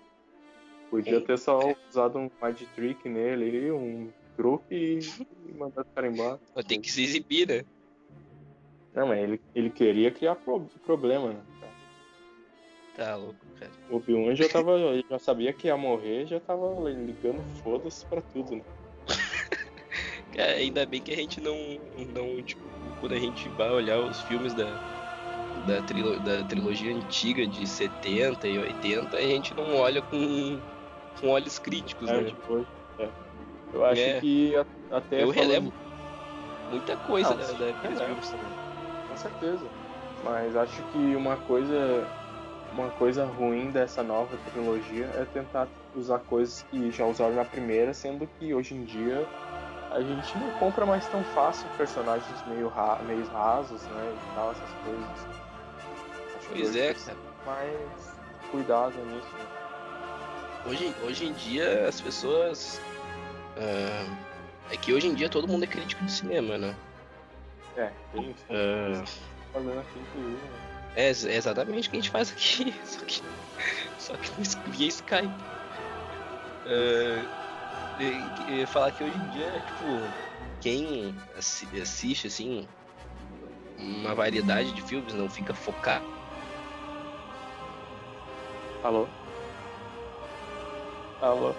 Podia ter só usado um mind trick nele, um truque e, e mandado o cara embora. Tem que se exibir, né? Não, mas ele, ele queria criar pro- problema, né? Tá louco, cara. O Obi-Wan já tava. já sabia que ia morrer, já tava ligando foda-se pra tudo, né? Cara, ainda bem que a gente não, não tipo, quando a gente vai olhar os filmes da, da, trilo- da trilogia antiga de 70 e 80, a gente não olha com, com olhos críticos, É, né? depois, é. Eu acho É. que até. Eu falando- relevo muita coisa Ah, da, daqueles é. filmes também. Com certeza. Mas acho que uma coisa. Uma coisa ruim dessa nova trilogia é tentar usar coisas que já usaram na primeira, sendo que hoje em dia a gente não compra mais tão fácil personagens meio, ra meio rasos, né? E tal, essas coisas. Acho Pois é, cara. mais cuidado nisso, né? Hoje, hoje em dia as pessoas. ah, é que hoje em dia todo mundo é crítico de cinema, né? É, tem isso. Fazendo aqui, inclusive, né? É ex- exatamente o que a gente faz aqui, só que, só que via Skype. Ah, e- e falar que hoje em dia, tipo, quem assi- assiste, assim, uma variedade de filmes, não fica focado. Alô? Alô?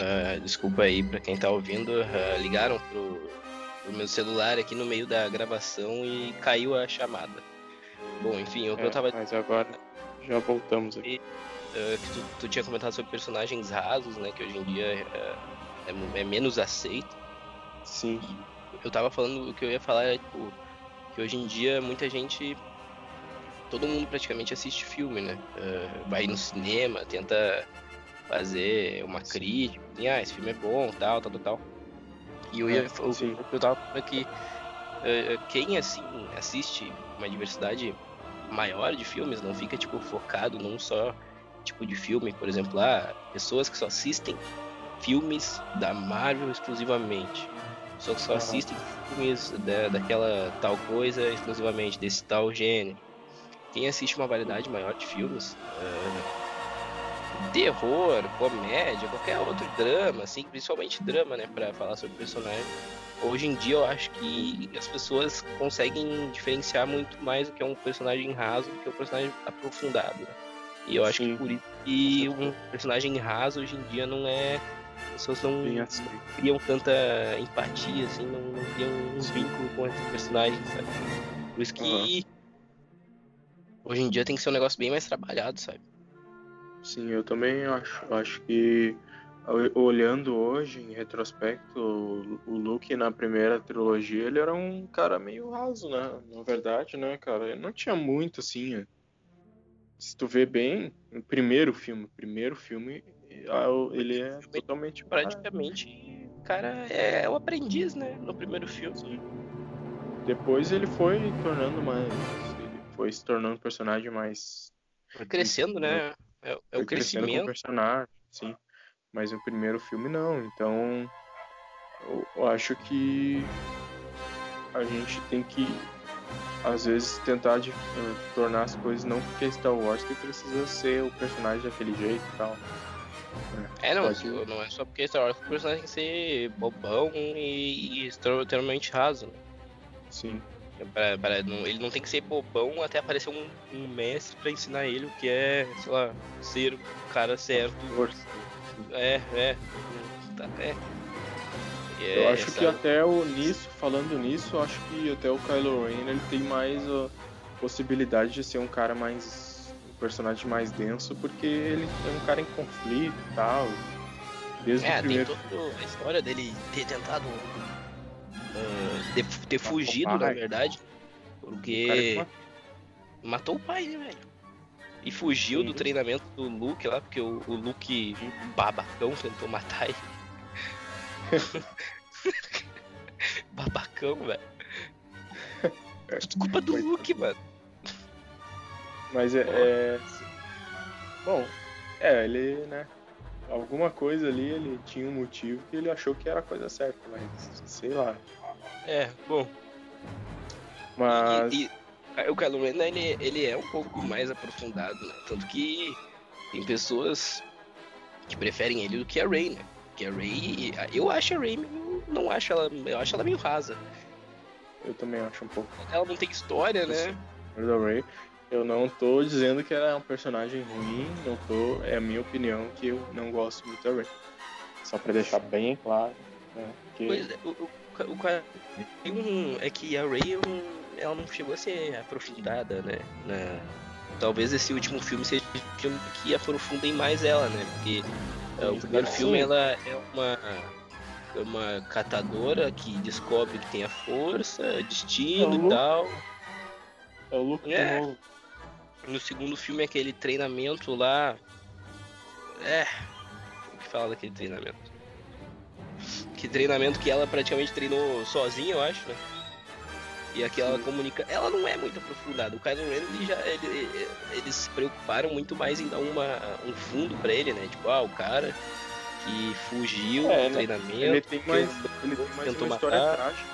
Ah, desculpa aí pra quem tá ouvindo, ah, ligaram pro, pro meu celular aqui no meio da gravação e caiu a chamada. Bom, enfim, o que eu É, tava Mas agora já voltamos aqui. Eh, que tu, tu tinha comentado sobre personagens rasos, né? Que hoje em dia eh, é, é menos aceito. Sim. Eu tava falando, o que eu ia falar é, tipo, que hoje em dia muita gente. Todo mundo praticamente assiste filme, né? Eh, vai no cinema, tenta fazer uma crítica, assim, ah, esse filme é bom, tal, tal, tal. E eu ia. É, sim. o que eu tava falando é que quem assim assiste uma diversidade maior de filmes, não fica tipo focado num só tipo de filme, por exemplo, ah, pessoas que só assistem filmes da Marvel exclusivamente. Pessoas que só assistem filmes da, daquela tal coisa exclusivamente, desse tal gênero. Quem assiste uma variedade maior de filmes, ah, terror, comédia, qualquer outro drama, assim, principalmente drama, né, pra falar sobre personagem. Hoje em dia eu acho que as pessoas conseguem diferenciar muito mais o que é um personagem raso do que um personagem aprofundado. né? E eu acho Sim. que por isso que um personagem raso hoje em dia não é. As pessoas não Bem assim. criam tanta empatia, assim, não, não criam um Sim. vínculo com esse personagem, sabe? Por isso que hoje em dia tem que ser um negócio bem mais trabalhado, sabe? Sim, eu também acho. Acho que olhando hoje, em retrospecto, o- o Luke na primeira trilogia, ele era um cara meio raso, né? Na verdade, né, cara? Ele não tinha muito, assim. Se tu vê bem, o primeiro filme, o primeiro filme, ah, ele é totalmente Praticamente, o cara é o aprendiz, né? No primeiro filme. Sim. Depois ele foi tornando mais. Ele foi se tornando um personagem mais. Foi crescendo, né? É, é o crescimento. personagem, sim. Mas o primeiro filme não. Então. Eu, eu acho que. A gente tem que. Às vezes tentar de, eh, tornar as coisas não porque Star Wars que precisa ser o personagem daquele jeito e tal. É, não, pode... não é só porque Star Wars o personagem tem que ser bobão e, e extremamente raso. Né? Sim. Pra, pra, não, ele não tem que ser bobão até aparecer um, um, mestre pra ensinar ele o que é, sei lá, ser o cara certo. Força. É, é. Tá, é. É, eu acho que até o nisso, falando nisso, eu acho que até o Kylo Ren ele tem mais a possibilidade de ser um cara mais. um personagem mais denso, porque ele é um cara em conflito e tal. Desde é, o primeiro... tem toda a história dele ter tentado uh, ter, ter fugido, na verdade. Porque o matou o pai, né, velho? E fugiu Sim. do treinamento do Luke lá, porque o, o Luke babacão tentou matar ele. Babacão, velho. Desculpa do Luke, mano. Mas é, é. Bom, é, ele, né? Alguma coisa ali, ele tinha um motivo que ele achou que era a coisa certa, mas sei lá. É, bom. Mas. E, e, o Kylo Ren, ele, ele é um pouco mais aprofundado, né? Tanto que tem pessoas que preferem ele do que a Rey, né? Porque a Rey. Eu acho a Rey não acho ela. Eu acho ela meio rasa. Eu também acho um pouco. Ela não tem história, né? Da. Eu não tô dizendo que ela é um personagem ruim, não tô. É a minha opinião que eu não gosto muito da Rey. Só pra deixar bem claro. Né, que... Pois é, o, o, o um, é que a Ray ela não chegou a ser aprofundada, né? Na, talvez esse último filme seja o filme que aprofundem mais ela, né? Porque é, o primeiro filme ela é uma é uma catadora que descobre que tem a força, destino é e tal. É o Luke é. No segundo filme aquele treinamento lá. É. O que fala daquele treinamento? Que treinamento que ela praticamente treinou sozinha, eu acho, né? E aqui ela comunica. Ela não é muito aprofundada. O Kylo Ren, ele já, ele, eles se preocuparam muito mais em dar uma, um fundo para ele, né? Tipo, ah, o cara que fugiu é, do treinamento. Ele tem mais, ele tem mais uma história matar. trágica.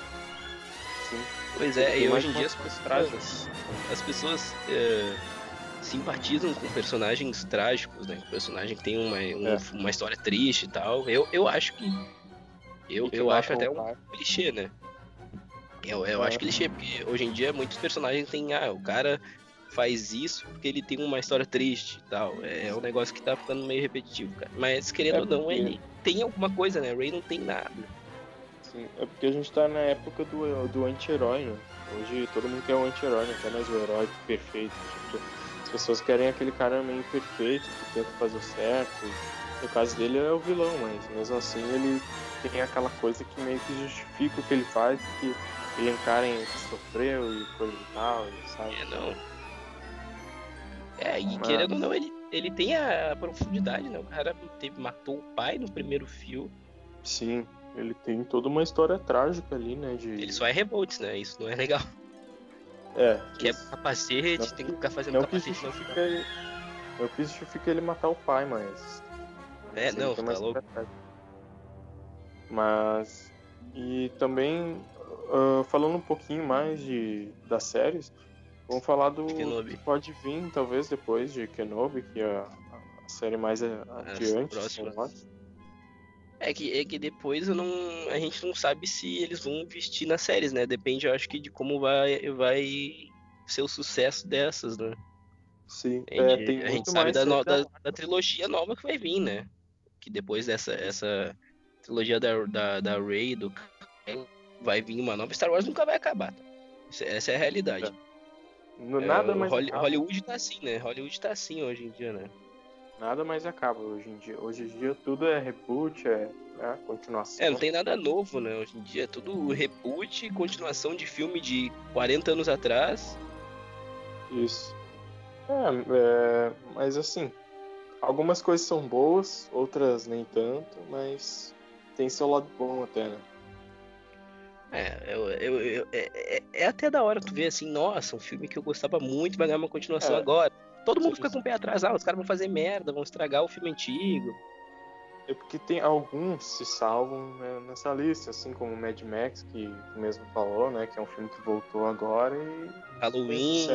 Sim. Pois é, e hoje em dia as pessoas, as pessoas é, simpatizam com personagens trágicos, né? Com personagem que tem uma, um, é. uma história triste e tal. Eu, eu acho que. Eu, eu acho até um clichê, né? Eu, eu acho clichê, porque hoje em dia muitos personagens têm. Ah, o cara faz isso porque ele tem uma história triste e tal. É, é um negócio que tá ficando meio repetitivo, cara. Mas querendo é ou não, ele tem alguma coisa, né? Ray não tem nada. Sim, é porque a gente tá na época do, do anti-herói, né? Hoje todo mundo quer um anti-herói, não quer mais o herói perfeito. Tipo, as pessoas querem aquele cara meio perfeito, que tenta fazer o certo. No caso dele é o vilão, mas mesmo assim ele tem aquela coisa que meio que justifica o que ele faz, que ele encara em que sofreu e coisa e tal, sabe? É, não. É, e Mas... querendo ou não, ele, ele tem a profundidade, né? O cara teve, matou o pai no primeiro filme. Sim, ele tem toda uma história trágica ali, né? De... Ele só é rebotes, né? Isso não é legal. É. Que é capacete, não, tem que ficar fazendo não capacete. Que justifica ele, não que justifica ele matar o pai, mas. É, não, tá louco. Mas. E também Uh, falando um pouquinho mais de, das séries, vamos falar do que pode vir, talvez, depois de Kenobi, que é a, a série mais adiante. É que, é que depois não, a gente não sabe se eles vão investir nas séries, né? Depende, eu acho que, de como vai, vai ser o sucesso dessas, né? Sim, a gente, é, a gente sabe da, no, da, da, trilogia nova que vai vir, né? Que depois dessa essa trilogia da, da, da Rey, do vai vir uma nova Star Wars nunca vai acabar. Tá? Essa é a realidade. No, nada é, mais Holly, Hollywood tá assim, né? Hollywood tá assim hoje em dia, né? Nada mais acaba hoje em dia. Hoje em dia tudo é reboot, é né? continuação. É, não tem nada novo, né? Hoje em dia é tudo reboot, continuação de filme de 40 anos atrás. Isso. É, é, mas assim, algumas coisas são boas, outras nem tanto, mas tem seu lado bom até, né? É, eu, eu, eu, é, é, é, até da hora tu ver assim, nossa, um filme que eu gostava muito vai ganhar uma continuação é. agora. Todo mundo fica com o pé atrás, ah, os caras vão fazer merda, vão estragar o filme antigo. É porque tem alguns se salvam né, nessa lista, assim como Mad Max, que mesmo falou, né, que é um filme que voltou agora e. Halloween.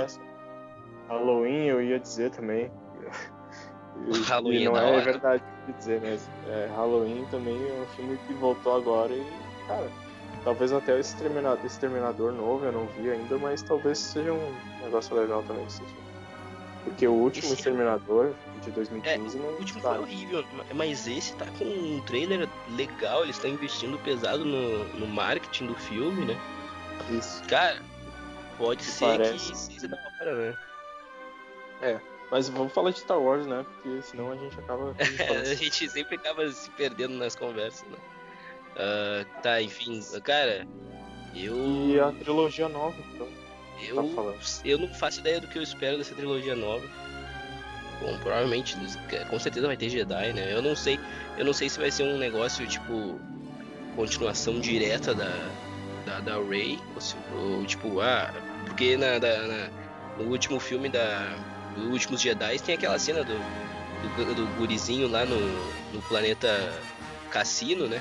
Halloween, eu ia dizer também. e, Halloween e não é, é verdade. que dizer, né? É, Halloween também é um filme que voltou agora e, cara, talvez até o Exterminador, Exterminador novo eu não vi ainda, mas talvez seja um negócio legal também assistir. Porque o último esse... Exterminador de 2015 é, não. O último tá. foi horrível, mas esse tá com um trailer legal, eles estão investindo pesado no, no marketing do filme, né? Isso. Cara, pode que ser parece... que seja da hora, né? É. Mas vamos falar de Star Wars, né? Porque senão a gente acaba. a gente sempre acaba se perdendo nas conversas, né? Uh, tá, enfim, cara, eu. E a trilogia nova, então. Eu, tá eu não faço ideia do que eu espero dessa trilogia nova. Bom, provavelmente, com certeza vai ter Jedi, né? Eu não sei, eu não sei se vai ser um negócio tipo continuação direta da da, da Rey, ou, se, ou tipo, ah, porque na, da, na, no último filme da dos últimos Jedi tem aquela cena do do, do gurizinho lá no, no planeta Cassino, né?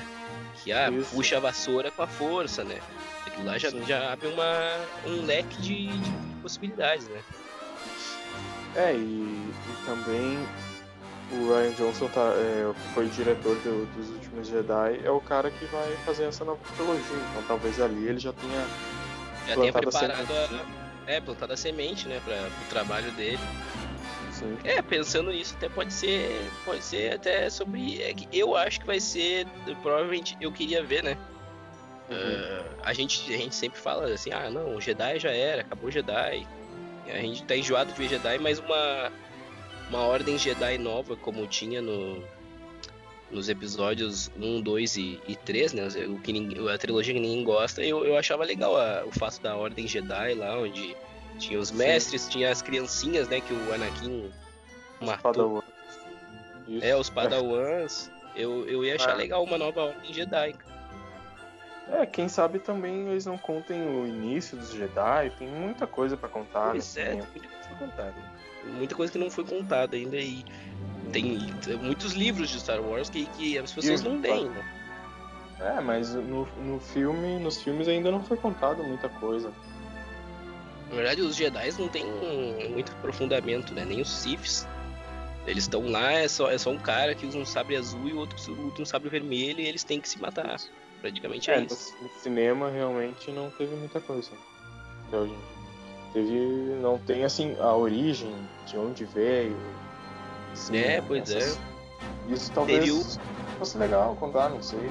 Que ah, puxa a vassoura com a força, né? Aquilo lá já, já abre uma, um leque de, de possibilidades, né? É, e, e, também o Ryan Johnson tá, é, foi diretor do, dos últimos Jedi, é o cara que vai fazer essa nova trilogia. Então talvez ali ele já tenha. Já tenha preparado a, é, plantado a semente, né, para o trabalho dele. Sim. É, pensando nisso, até pode ser. Pode ser até sobre. É que eu acho que vai ser. Provavelmente eu queria ver, né? Uhum. Uh, a, gente, a gente sempre fala assim, ah não, o Jedi já era, acabou o Jedi. A gente tá enjoado de ver Jedi, mas uma, uma ordem Jedi nova, como tinha no, nos episódios 1, 2 e, e 3, né? O que ninguém, a trilogia que ninguém gosta, eu, eu achava legal a, o fato da ordem Jedi lá, onde tinha os mestres, Sim. tinha as criancinhhas, né? Que o Anakin matou. É, os Padawans. Eu, eu ia achar ah. legal uma nova ordem Jedi. É, quem sabe também eles não contem o início dos Jedi, tem muita coisa para contar. Pois é, tem muita coisa pra contar. Né? Muita coisa que não foi contada ainda e tem muitos livros de Star Wars que, que as pessoas não têm, né? É, mas no, no filme, nos filmes ainda não foi contado muita coisa. Na verdade, os Jedi não tem muito aprofundamento, né? Nem os Siths. Eles estão lá, é só, é só um cara que usa um sabre azul e o outro usa um sabre vermelho e eles têm que se matar. Praticamente é, é isso. No cinema realmente não teve muita coisa. Teve. Não tem assim a origem, de onde veio. Assim, é, pois essas... é. Isso talvez fosse legal contar, não sei.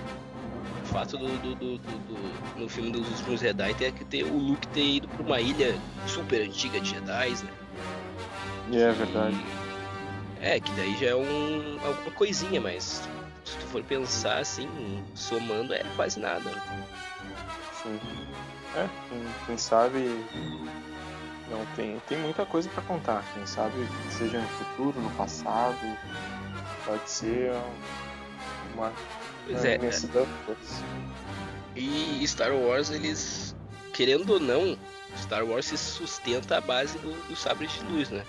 O fato do, do, do, do, no filme dos últimos Jedi ter que ter o Luke ter ido pra uma ilha super antiga de Jedi, né? É, verdade. É, que daí já é um, alguma coisinha, mas se tu for pensar assim, somando é quase nada. Sim. É, quem, quem sabe não tem, tem muita coisa para contar. Quem sabe seja no futuro, no passado, pode ser uma, pois é, E Star Wars, eles, querendo ou não, Star Wars se sustenta à base do, do sabre de luz, né?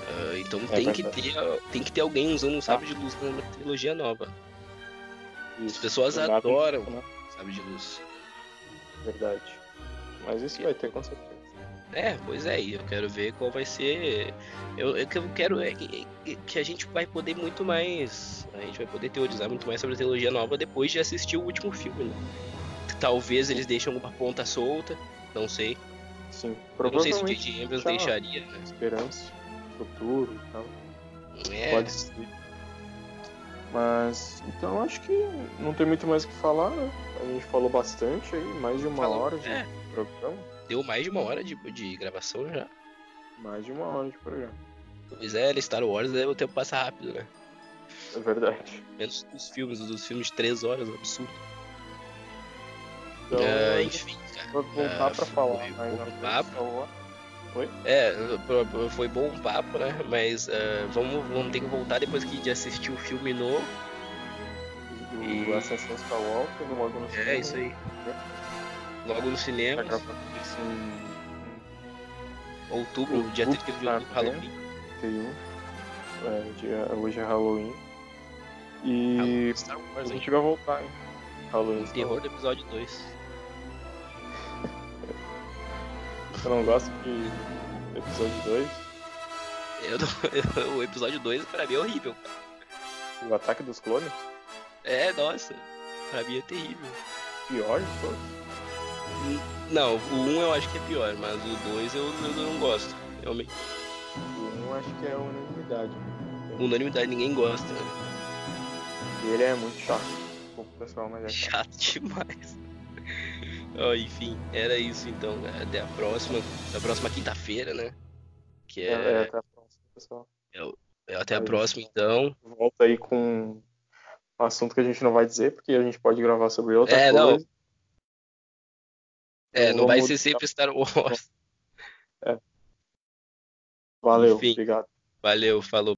Uh, então é tem, que ter, tem que ter alguém usando um sabre de luz na trilogia nova. Isso, As pessoas adoram né? sabre de luz. Verdade. Mas isso vai ter com certeza. É, pois é, eu quero ver qual vai ser. Eu, eu quero é que, que a gente vai poder muito mais. A gente vai poder teorizar muito mais sobre a trilogia nova depois de assistir o último filme, né? Talvez eles deixem alguma ponta solta, não sei. Sim, provavelmente. Não sei se o J.J. Abrams deixaria, né? Esperança futuro e tal. É. Pode ser. Mas, então acho que não tem muito mais o que falar, né? A gente falou bastante aí, mais de uma Falou. hora de é. programa. Deu mais de uma hora de, de gravação já. Mais de uma hora de programa. Pois é, Star Wars o tempo passa rápido, né? É verdade. Menos dos filmes, dos filmes de 3 horas, absurdo. Então, uh, enfim, cara. Vou voltar uh, pra falar mais um papo. Foi? É, foi bom o papo, né? Mas uh, vamos, vamos ter que voltar depois que de assistir o filme novo. Do e... Assassin's Skywalker, logo no. É, isso aí. Logo no cinema. Tá em... Outubro, Outubro dia 30 de tá outubro, Halloween. 31. É, dia, hoje é Halloween. E Halloween Wars, a gente vai voltar, hein? Halloween. O terror do episódio 2. Você não gosta de episódio 2? Eu, o episódio 2 pra mim é horrível, O Ataque dos Clones? É, nossa. Pra mim é terrível. Pior de todos? Não, o 1 eu acho que é pior, mas o 2 eu, eu não gosto, realmente. O 1 acho que é unanimidade. Unanimidade, ninguém gosta. Né? Ele é muito chato. O pessoal, mas é chato. chato demais. oh, enfim, era isso então. Até a próxima. Até a próxima quinta-feira, né? Que é... é... é até a próxima, pessoal. É, até a próxima, então. Volta aí com um assunto que a gente não vai dizer, porque a gente pode gravar sobre outra é, coisa. Não. É, não vai ser sempre Star Wars. É. Valeu, Enfim, obrigado. Valeu, falou.